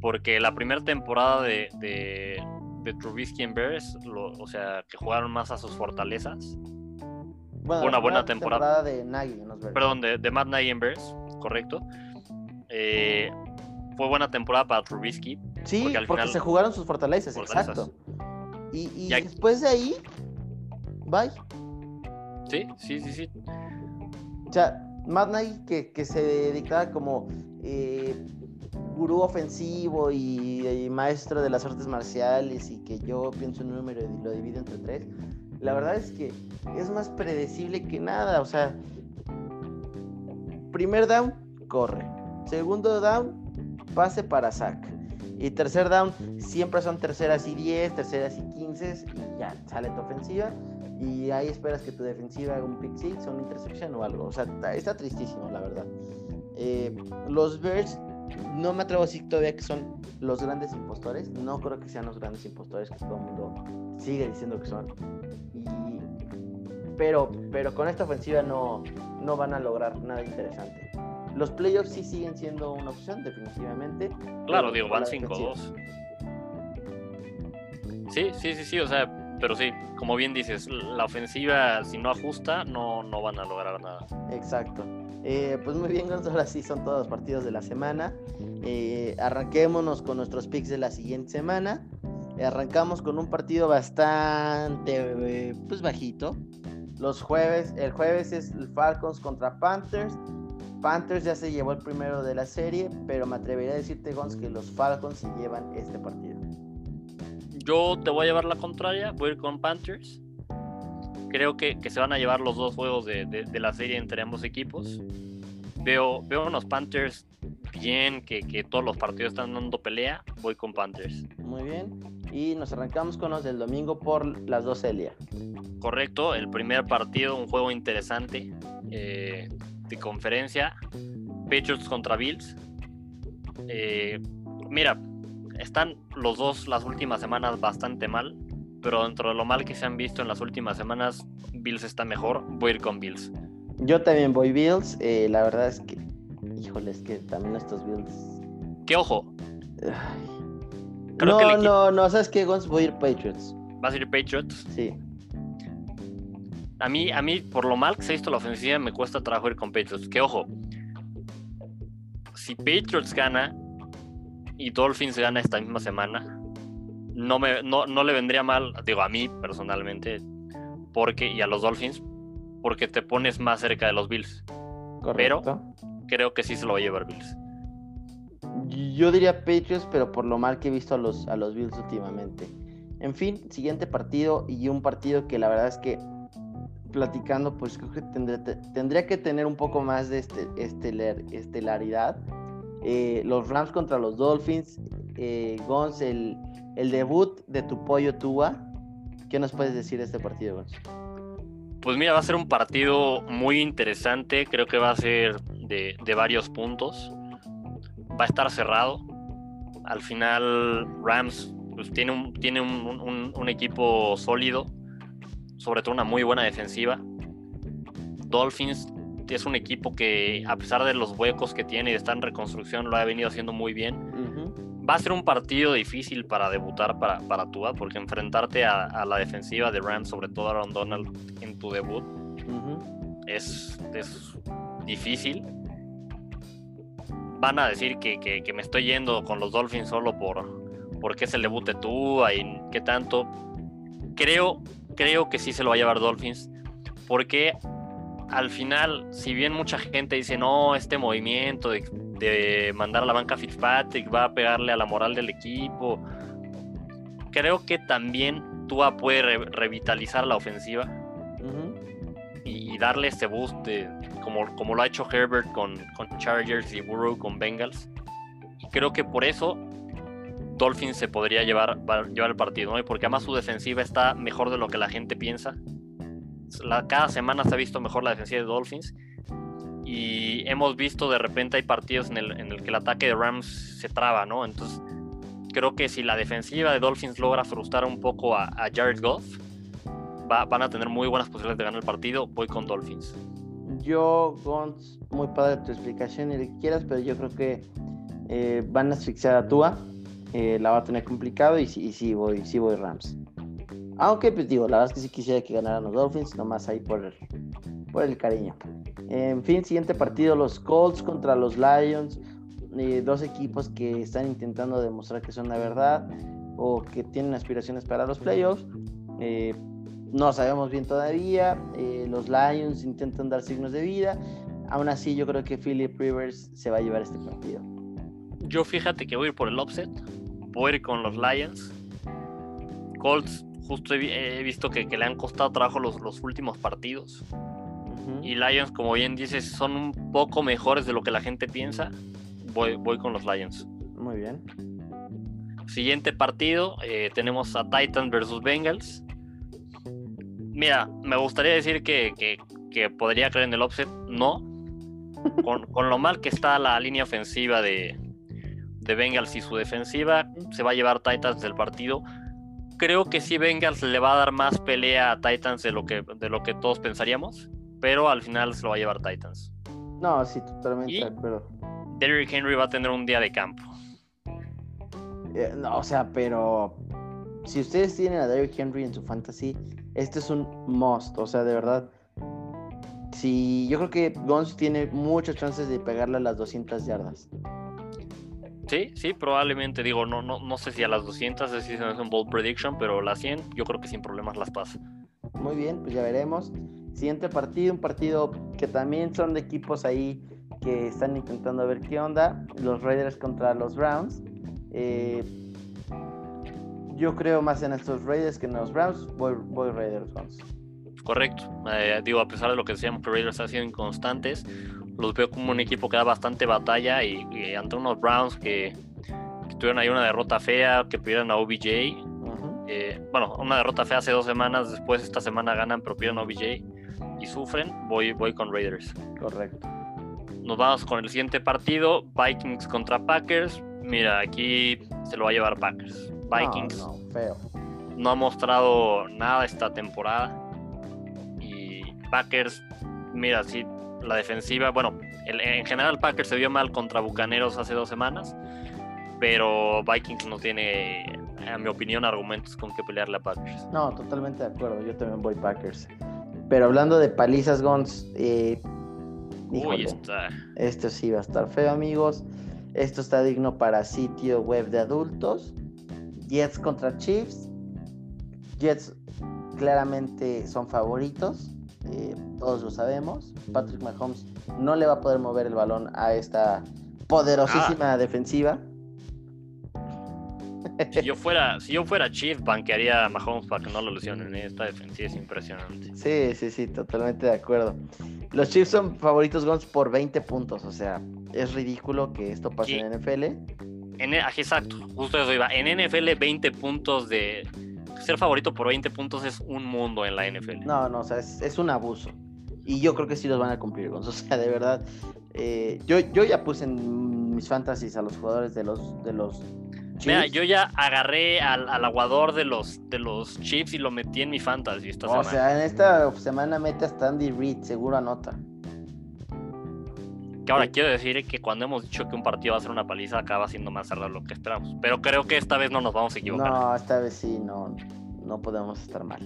Porque la primera temporada de, de, de Trubisky en Bears, o sea, que jugaron más a sus fortalezas. Bueno, fue una buena temporada. de Nagy Perdón, de, de Matt Nagy en Bears, correcto. Eh, fue buena temporada para Trubisky. Sí, porque, se jugaron sus fortalezas, exacto. Y, después de ahí, bye. Sí, sí, sí, sí. O sea, Matt Nagy que, que se dedicaba como eh, gurú ofensivo y, maestro de las artes marciales y que yo pienso en un número y lo divido entre tres, la verdad es que es más predecible que nada. O sea, primer down, corre. Segundo down, pase para sac. Y tercer down, siempre son terceras y 10, terceras y 15 y ya sale tu ofensiva. Y ahí esperas que tu defensiva haga un pick six o una intercepción o algo. O sea, está, tristísimo, la verdad. Eh, los Bears, no me atrevo a decir todavía que son los grandes impostores. No creo que sean los grandes impostores que todo el mundo sigue diciendo que son. pero, pero con esta ofensiva no, no van a lograr nada interesante. Los playoffs sí siguen siendo una opción, definitivamente. Claro, digo, van 5-2. Sí, sí, sí, sí, o sea, pero sí, como bien dices, la ofensiva, si no ajusta, no, no van a lograr nada. Exacto. Eh, pues muy bien, ahora sí son todos los partidos de la semana. Eh, arranquémonos con nuestros picks de la siguiente semana. arrancamos con un partido bastante eh, pues bajito. Los jueves, el jueves es el Falcons contra Panthers. Panthers ya se llevó el primero de la serie, pero me atrevería a decirte, Gons, que los Falcons se llevan este partido. Yo te voy a llevar la contraria, voy a ir con Panthers. Creo que, se van a llevar los dos juegos de, la serie entre ambos equipos. Veo, veo unos Panthers bien, que, que, todos los partidos están dando pelea. Voy con Panthers. Muy bien. Y nos arrancamos con los del domingo por las dos Elia. Correcto, el primer partido, un juego interesante. Eh, de conferencia, Patriots contra Bills. Eh, mira, están los dos las últimas semanas bastante mal, pero dentro de lo mal que se han visto en las últimas semanas, Bills está mejor. Voy a ir con Bills. Yo también voy Bills. Eh, la verdad es que, híjole, es que también estos Bills. ¿Qué ojo? no, no, no, ¿sabes qué, Voy a ir Patriots. ¿Vas a ir Patriots? Sí. A mí, a mí, por lo mal que se ha visto la ofensiva, me cuesta trabajo ir con Patriots. Que ojo, si Patriots gana y Dolphins gana esta misma semana, no, me, no, le vendría mal, digo, a mí personalmente, porque, y a los Dolphins, porque te pones más cerca de los Bills. Correcto. Pero creo que sí se lo va a llevar Bills. Yo diría Patriots, pero por lo mal que he visto a los, a los Bills últimamente. En fin, siguiente partido y un partido que la verdad es que platicando, pues creo que tendría, que tener un poco más de este, estelaridad. Eh, los Rams contra los Dolphins. Eh, Gons, el, debut de tu pollo Tua. ¿Qué nos puedes decir de este partido, Gons? Pues mira, va a ser un partido muy interesante. Creo que va a ser de, varios puntos. Va a estar cerrado. Al final, Rams pues, tiene un equipo sólido sobre todo una muy buena defensiva. Dolphins es un equipo que, a pesar de los huecos que tiene y de estar en reconstrucción, lo ha venido haciendo muy bien. Va a ser un partido difícil para debutar para, para Tua, porque enfrentarte a, la defensiva de Rams, sobre todo a Aaron Donald, en tu debut, es, es, difícil. Van a decir que, que, me estoy yendo con los Dolphins solo por porque es el debut de Tua y qué tanto. Creo creo que sí se lo va a llevar Dolphins, porque al final, si bien mucha gente dice, no, este movimiento de, mandar a la banca Fitzpatrick va a pegarle a la moral del equipo, creo que también Tua puede revitalizar la ofensiva y, darle este boost como, como lo ha hecho Herbert con, con Chargers y Burrow con Bengals. Y creo que por eso Dolphins se podría llevar, llevar el partido, ¿no? Y porque además su defensiva está mejor de lo que la gente piensa. cada semana se ha visto mejor la defensiva de Dolphins. Y hemos visto de repente hay partidos en el, que el ataque de Rams se traba, ¿no? Entonces, creo que si la defensiva de Dolphins logra frustrar un poco a, Jared Goff, van a tener muy buenas posibilidades de ganar el partido. Voy con Dolphins. Yo, Gons, muy padre tu explicación y lo que quieras, pero yo creo que eh, van a asfixiar a Tua. Eh, la va a tener complicado y, y, sí, voy, sí voy Rams. Aunque, pues digo, la verdad es que sí quisiera que ganaran los Dolphins, nomás ahí por el, por el cariño. En fin, siguiente partido, los Colts contra los Lions. Eh, dos equipos que están intentando demostrar que son la verdad o que tienen aspiraciones para los playoffs. Eh, no sabemos bien todavía. Eh, los Lions intentan dar signos de vida. Aún así, yo creo que Philip Rivers se va a llevar este partido. Yo fíjate que voy a ir por el offset. Ir con los Lions. Colts, justo he, visto que, le han costado trabajo los, los últimos partidos. Y Lions, como bien dices, son un poco mejores de lo que la gente piensa. Voy, voy con los Lions. Muy bien. Siguiente partido, eh, tenemos a Titans versus Bengals. Mira, me gustaría decir que, podría creer en el offset. No. Con, lo mal que está la línea ofensiva de, de Bengals y su defensiva, se va a llevar Titans del partido. Creo que sí Bengals le va a dar más pelea a Titans de lo que, de lo que todos pensaríamos pero al final se lo va a llevar Titans. No, sí, totalmente de acuerdo. Derrick Henry va a tener un día de campo. Eh, no, o sea, pero si ustedes tienen a Derrick Henry en su fantasy, este es un must, o sea, de verdad. Sí, yo creo que Gons tiene muchas chances de pegarle a las 200 yardas. Sí, sí, probablemente. Digo, no, no, no sé si a las 200 es un bold prediction, pero las 100 yo creo que sin problemas las pasa. Muy bien, pues ya veremos. Siguiente partido, un partido que también son de equipos ahí que están intentando ver qué onda. Los Raiders contra los Browns. Eh, yo creo más en estos Raiders que en los Browns. Voy, Raiders, vamos. Correcto. Eh, digo, a pesar de lo que decíamos que Raiders han sido inconstantes, los veo como un equipo que da bastante batalla y, ante unos Browns que, tuvieron ahí una derrota fea, que pidieron a OBJ. Eh, bueno, una derrota fea hace dos semanas, después esta semana ganan, pero pidieron a OBJ y sufren, voy, voy con Raiders. Correcto. Nos vamos con el siguiente partido, Vikings contra Packers. Mira, aquí se lo va a llevar Packers. Vikings no, feo. no ha mostrado nada esta temporada. Y Packers, mira, sí, la defensiva, bueno, en general Packers se vio mal contra Bucaneros hace dos semanas, pero Vikings no tiene, en mi opinión, argumentos con que pelearle a Packers. No, totalmente de acuerdo, yo también voy Packers. Pero hablando de palizas, Gons, eh, esto sí va a estar feo, amigos. Esto está digno para sitio web de adultos. Jets contra Chiefs. Jets claramente son favoritos. Eh, todos lo sabemos. Patrick Mahomes no le va a poder mover el balón a esta poderosísima ah. defensiva. Si yo fuera, si yo fuera Chief, banquearía a Mahomes para que no lo lesionen. Esta defensiva es impresionante. Sí, sí, sí, totalmente de acuerdo. Los Chiefs son favoritos Gons por 20 puntos. O sea, es ridículo que esto pase en NFL. En, e, exacto, justo eso iba. En NFL, 20 puntos de. Ser favorito por 20 puntos es un mundo en la NFL. No, no, o sea, es, un abuso. Y yo creo que sí los van a cumplir, Gonz. O sea, de verdad. Eh, yo, yo ya puse en mis fantasies a los jugadores de los, de los Mira, yo ya agarré al, aguador de los, de los Chiefs y lo metí en mi fantasy esta o sea, en esta semana mete hasta Andy Reid, seguro anota. Que ahora quiero decir que cuando hemos dicho que un partido va a ser una paliza, acaba siendo más cerrado lo que esperamos. Pero creo que esta vez no nos vamos a equivocar. No, esta vez sí, no, no podemos estar mal.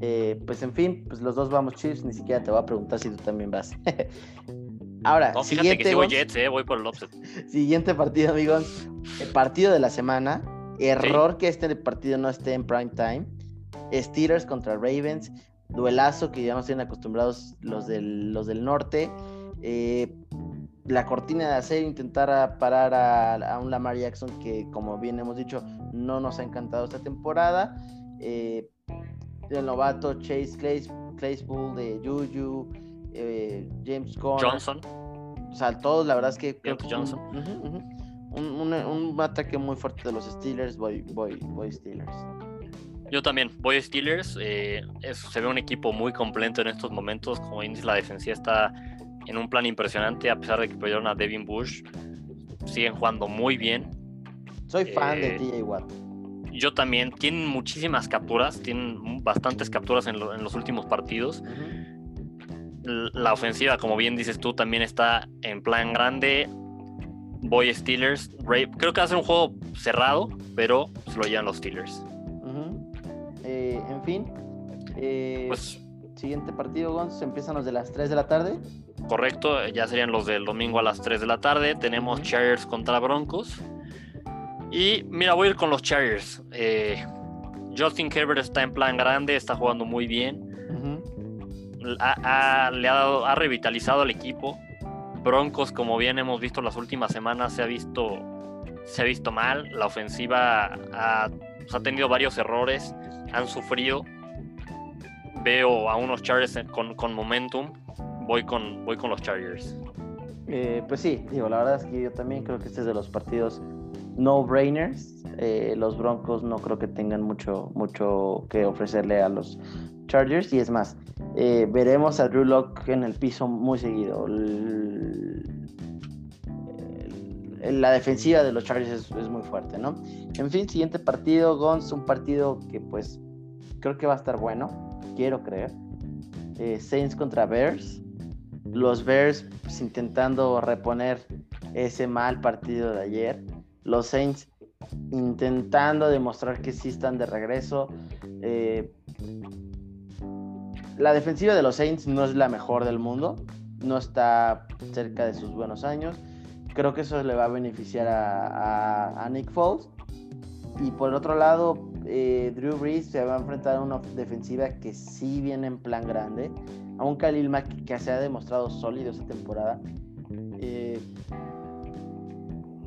Eh, pues en fin, pues los dos vamos Chiefs, ni siquiera te voy a preguntar si tú también vas. Ahora, siguiente, que voy Jets, eh, voy por el offset. Siguiente partido, amigos. El partido de la semana. Error que este partido no esté en prime time. Steelers contra Ravens. Duelazo que ya nos tienen acostumbrados los del, los del norte. Eh, la cortina de hacer, intentar parar a, un Lamar Jackson que, como bien hemos dicho, no nos ha encantado esta temporada. Eh, el novato Chase Claypool de Juju. Eh, James Johnson. O sea, todos, la verdad es que. Johnson. Un, ataque muy fuerte de los Steelers. Voy, voy, voy Steelers. Yo también voy Steelers. Eh, se ve un equipo muy completo en estos momentos. Como dices, la defensiva está en un plan impresionante. A pesar de que perdieron a Devin Bush, siguen jugando muy bien. Soy fan de Eh, TJ Watt. Yo también. Tienen muchísimas capturas, tienen bastantes capturas en, lo- en los últimos partidos. La ofensiva, como bien dices tú, también está en plan grande. Voy Steelers. Creo que va a ser un juego cerrado, pero se lo llevan los Steelers. Eh, en fin. eh, Pues Siguiente partido, Gonz. Empiezan los de las 3 de la tarde. Correcto, ya serían los del domingo a las 3 de la tarde. Tenemos. Chargers contra Broncos. Y mira, voy a ir con los Chargers. Eh, Justin Herbert está en plan grande, está jugando muy bien. Ha, ha- le ha, dado- ha revitalizado al equipo. Broncos, como bien hemos visto las últimas semanas, se ha visto, se ha visto mal. La ofensiva ha, ha tenido varios errores, han sufrido. Veo a unos Chargers con, con momentum. Voy con, voy con los Chargers. Eh, pues sí, digo, la verdad es que yo también creo que este es de los partidos no-brainers. Eh, los Broncos no creo que tengan mucho, mucho que ofrecerle a los Chargers. Y es más, eh, veremos a Drew Lock en el piso muy seguido. La defensiva de los Chargers es, muy fuerte, ¿no? En fin, siguiente partido, Gons, un partido que pues creo que va a estar bueno, quiero creer. Saints contra Bears. Los Bears pues, intentando reponer ese mal partido de ayer. Los Saints intentando demostrar que sí están de regreso. Eh, la defensiva de los Saints no es la mejor del mundo. No está cerca de sus buenos años. Creo que eso le va a beneficiar a, Nick Foles. Y por otro lado, eh, Drew Brees se va a enfrentar a una defensiva que sí viene en plan grande. A un Khalil Mack que se ha demostrado sólido esta temporada. Eh,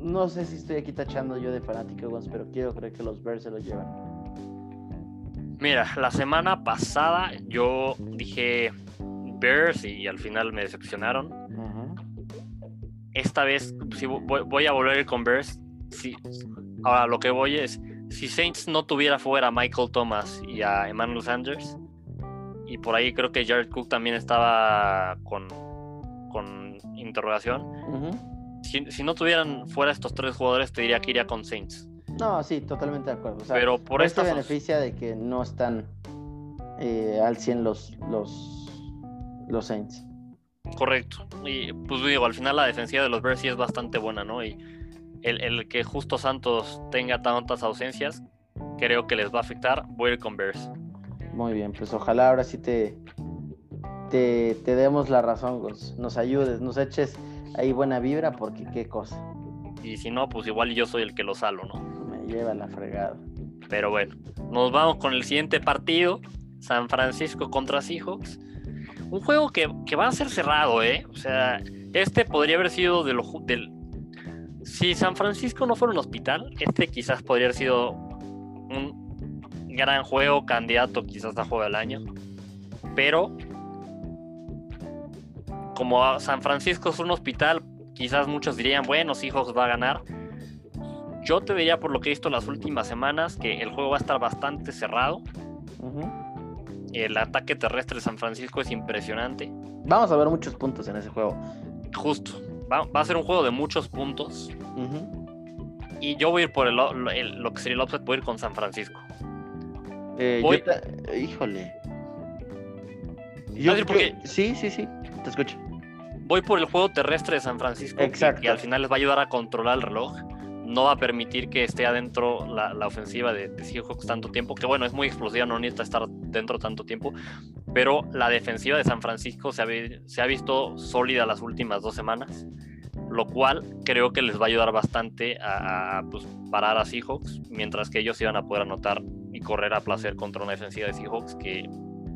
no sé si estoy aquí tachando yo de fanático, pero quiero creer que los Bears se lo llevan. Mira, la semana pasada yo dije Bears y al final me decepcionaron. esta vez sí, voy, voy a volver con Bears. Sí. Ahora lo que voy es, si Saints no tuviera fuera a Michael Thomas y a Emmanuel Sanders, y por ahí creo que Jared Cook también estaba con, con interrogación, si, si no tuvieran fuera estos tres jugadores te diría que iría con Saints. No, sí, totalmente de acuerdo. O sea, Pero por esta beneficia de que no están eh, al 100 los, los, los Saints. Correcto. Y pues digo, al final la defensiva de los Bears sí es bastante buena, ¿no? Y el, el que justo Santos tenga tantas ausencias, creo que les va a afectar. Voy a ir con Bears. Muy bien, pues ojalá ahora sí te, te, te demos la razón. Nos ayudes, nos eches ahí buena vibra, porque qué cosa. Y si no, pues igual yo soy el que lo salo, ¿no? Me lleva la fregada. Pero bueno, nos vamos con el siguiente partido. San Francisco contra Seahawks. Un juego que, que va a ser cerrado, ¿eh? O sea, este podría haber sido de lo, del... Si San Francisco no fuera un hospital, este quizás podría haber sido un gran juego, candidato quizás a juego del año. Pero como San Francisco es un hospital, quizás muchos dirían, bueno, Seahawks va a ganar. Yo te diría por lo que he visto las últimas semanas que el juego va a estar bastante cerrado. El ataque terrestre de San Francisco es impresionante. Vamos a ver muchos puntos en ese juego. Justo. Va, va a ser un juego de muchos puntos. Y yo voy a ir por el, el- lo que sería el offset, voy a ir con San Francisco. Eh, Voy- yo ta- Híjole. Decir creo- Sí, sí, sí. Te escucho. Voy por el juego terrestre de San Francisco. que- Exacto. Que, al final les va a ayudar a controlar el reloj. No va a permitir que esté adentro la, la ofensiva de, de Seahawks tanto tiempo. Que bueno, es muy explosiva, no necesita estar dentro tanto tiempo. Pero la defensiva de San Francisco se ha, se ha visto sólida las últimas dos semanas. Lo cual creo que les va a ayudar bastante a, pues, parar a Seahawks. Mientras que ellos iban a poder anotar y correr a placer contra una defensiva de Seahawks que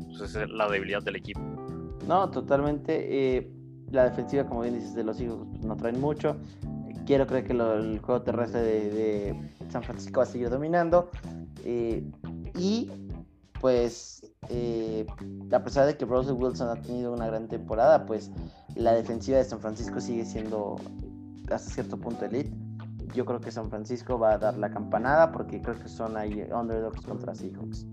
pues, es la debilidad del equipo. No, totalmente. eh, la defensiva, como bien dices, de los hijos pues, no traen mucho. Quiero creer que el juego terrestre de, de San Francisco va a seguir dominando. eh, y pues, eh, a pesar de que Russell Wilson ha tenido una gran temporada, pues la defensiva de San Francisco sigue siendo hasta cierto punto elite. Yo creo que San Francisco va a dar la campanada porque creo que son ahí underdogs contra Seahawks.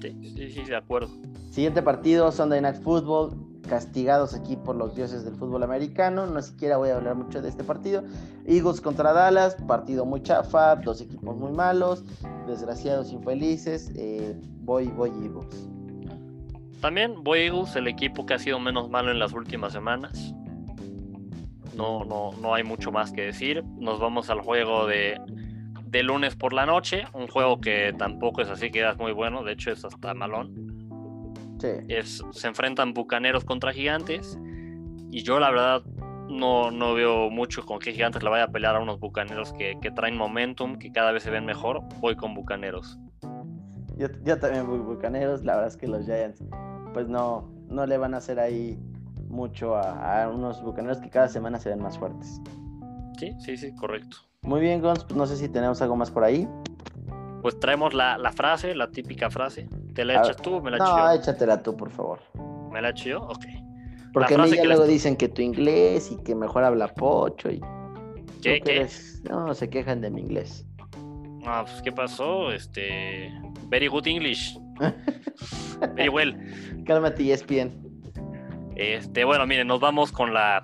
Sí, sí, sí, de acuerdo. Siguiente partido, Sunday Night Football. Castigados aquí por los dioses del fútbol americano. No siquiera voy a hablar mucho de este partido. Eagles contra Dallas, partido muy chafa, dos equipos muy malos, desgraciados, infelices. Eh, voy, voy Eagles. También voy Eagles, el equipo que ha sido menos malo en las últimas semanas. No, no, no hay mucho más que decir. Nos vamos al juego de, de lunes por la noche. Un juego que tampoco es así que es muy bueno. De hecho, es hasta malón. Es, se enfrentan bucaneros contra gigantes. Y yo, la verdad, no, no veo mucho con qué gigantes le vaya a pelear a unos bucaneros que, traen momentum, que cada vez se ven mejor. Voy con bucaneros. Yo, yo, también voy bucaneros. La verdad es que los Giants, pues no, no le van a hacer ahí mucho a, unos bucaneros que cada semana se ven más fuertes. Sí, sí, sí, correcto. Muy bien, Gons. Pues no sé si tenemos algo más por ahí. Pues traemos la, la frase, la típica frase. ¿Te la echas tú o me la echo No, échatela tú, por favor. ¿Me la echo yo? Ok. Porque a mí ya luego dicen que tu inglés y que mejor habla pocho y... ¿Qué? ¿Qué? No, se quejan de mi inglés. No, pues ¿qué pasó? Este... Very good English. Very well. Cálmate, ESPN. Este, bueno, miren, nos vamos con la...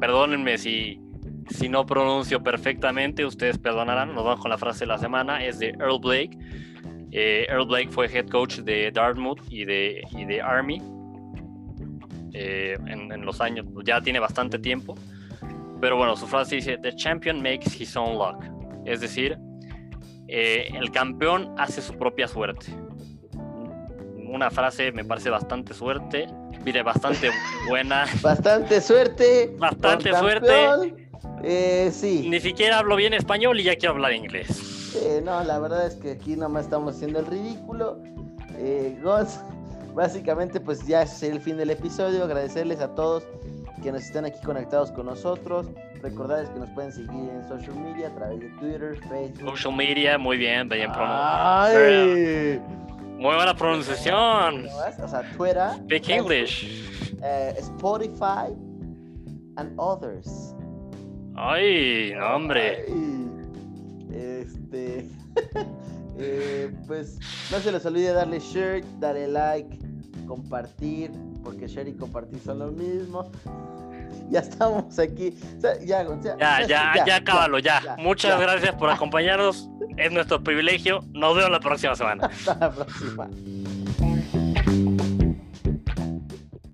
Perdónenme si, si no pronuncio perfectamente, ustedes perdonarán. Nos vamos con la frase de la semana. Es de Earl Blake. Eh, Earl Blake fue head coach de Dartmouth y de, de Army eh, en, los años, ya tiene bastante tiempo. Pero bueno, su frase dice: The champion makes his own luck. Es decir, eh, el campeón hace su propia suerte. Una frase me parece bastante suerte, mire, bastante buena. Bastante suerte. Bastante suerte. Sí. Ni siquiera hablo bien español y ya quiero hablar inglés no, la verdad es que aquí nomás estamos haciendo el ridículo. Eh, básicamente pues ya es el fin del episodio. Agradecerles a todos que nos están aquí conectados con nosotros. Recordarles que nos pueden seguir en social media a través de Twitter, Facebook. Social media, muy bien, bien pronunciado. Muy buena pronunciación. O sea, Twitter. Speak English. Eh, Spotify and others. Ay, hombre. Este, eh, pues no se les olvide darle share, darle like, compartir, porque share y compartir son lo mismo. Ya estamos aquí. ya, ya, ya, ya, cábalo, ya. Muchas gracias por acompañarnos. Es nuestro privilegio. Nos vemos la próxima semana. Hasta la próxima.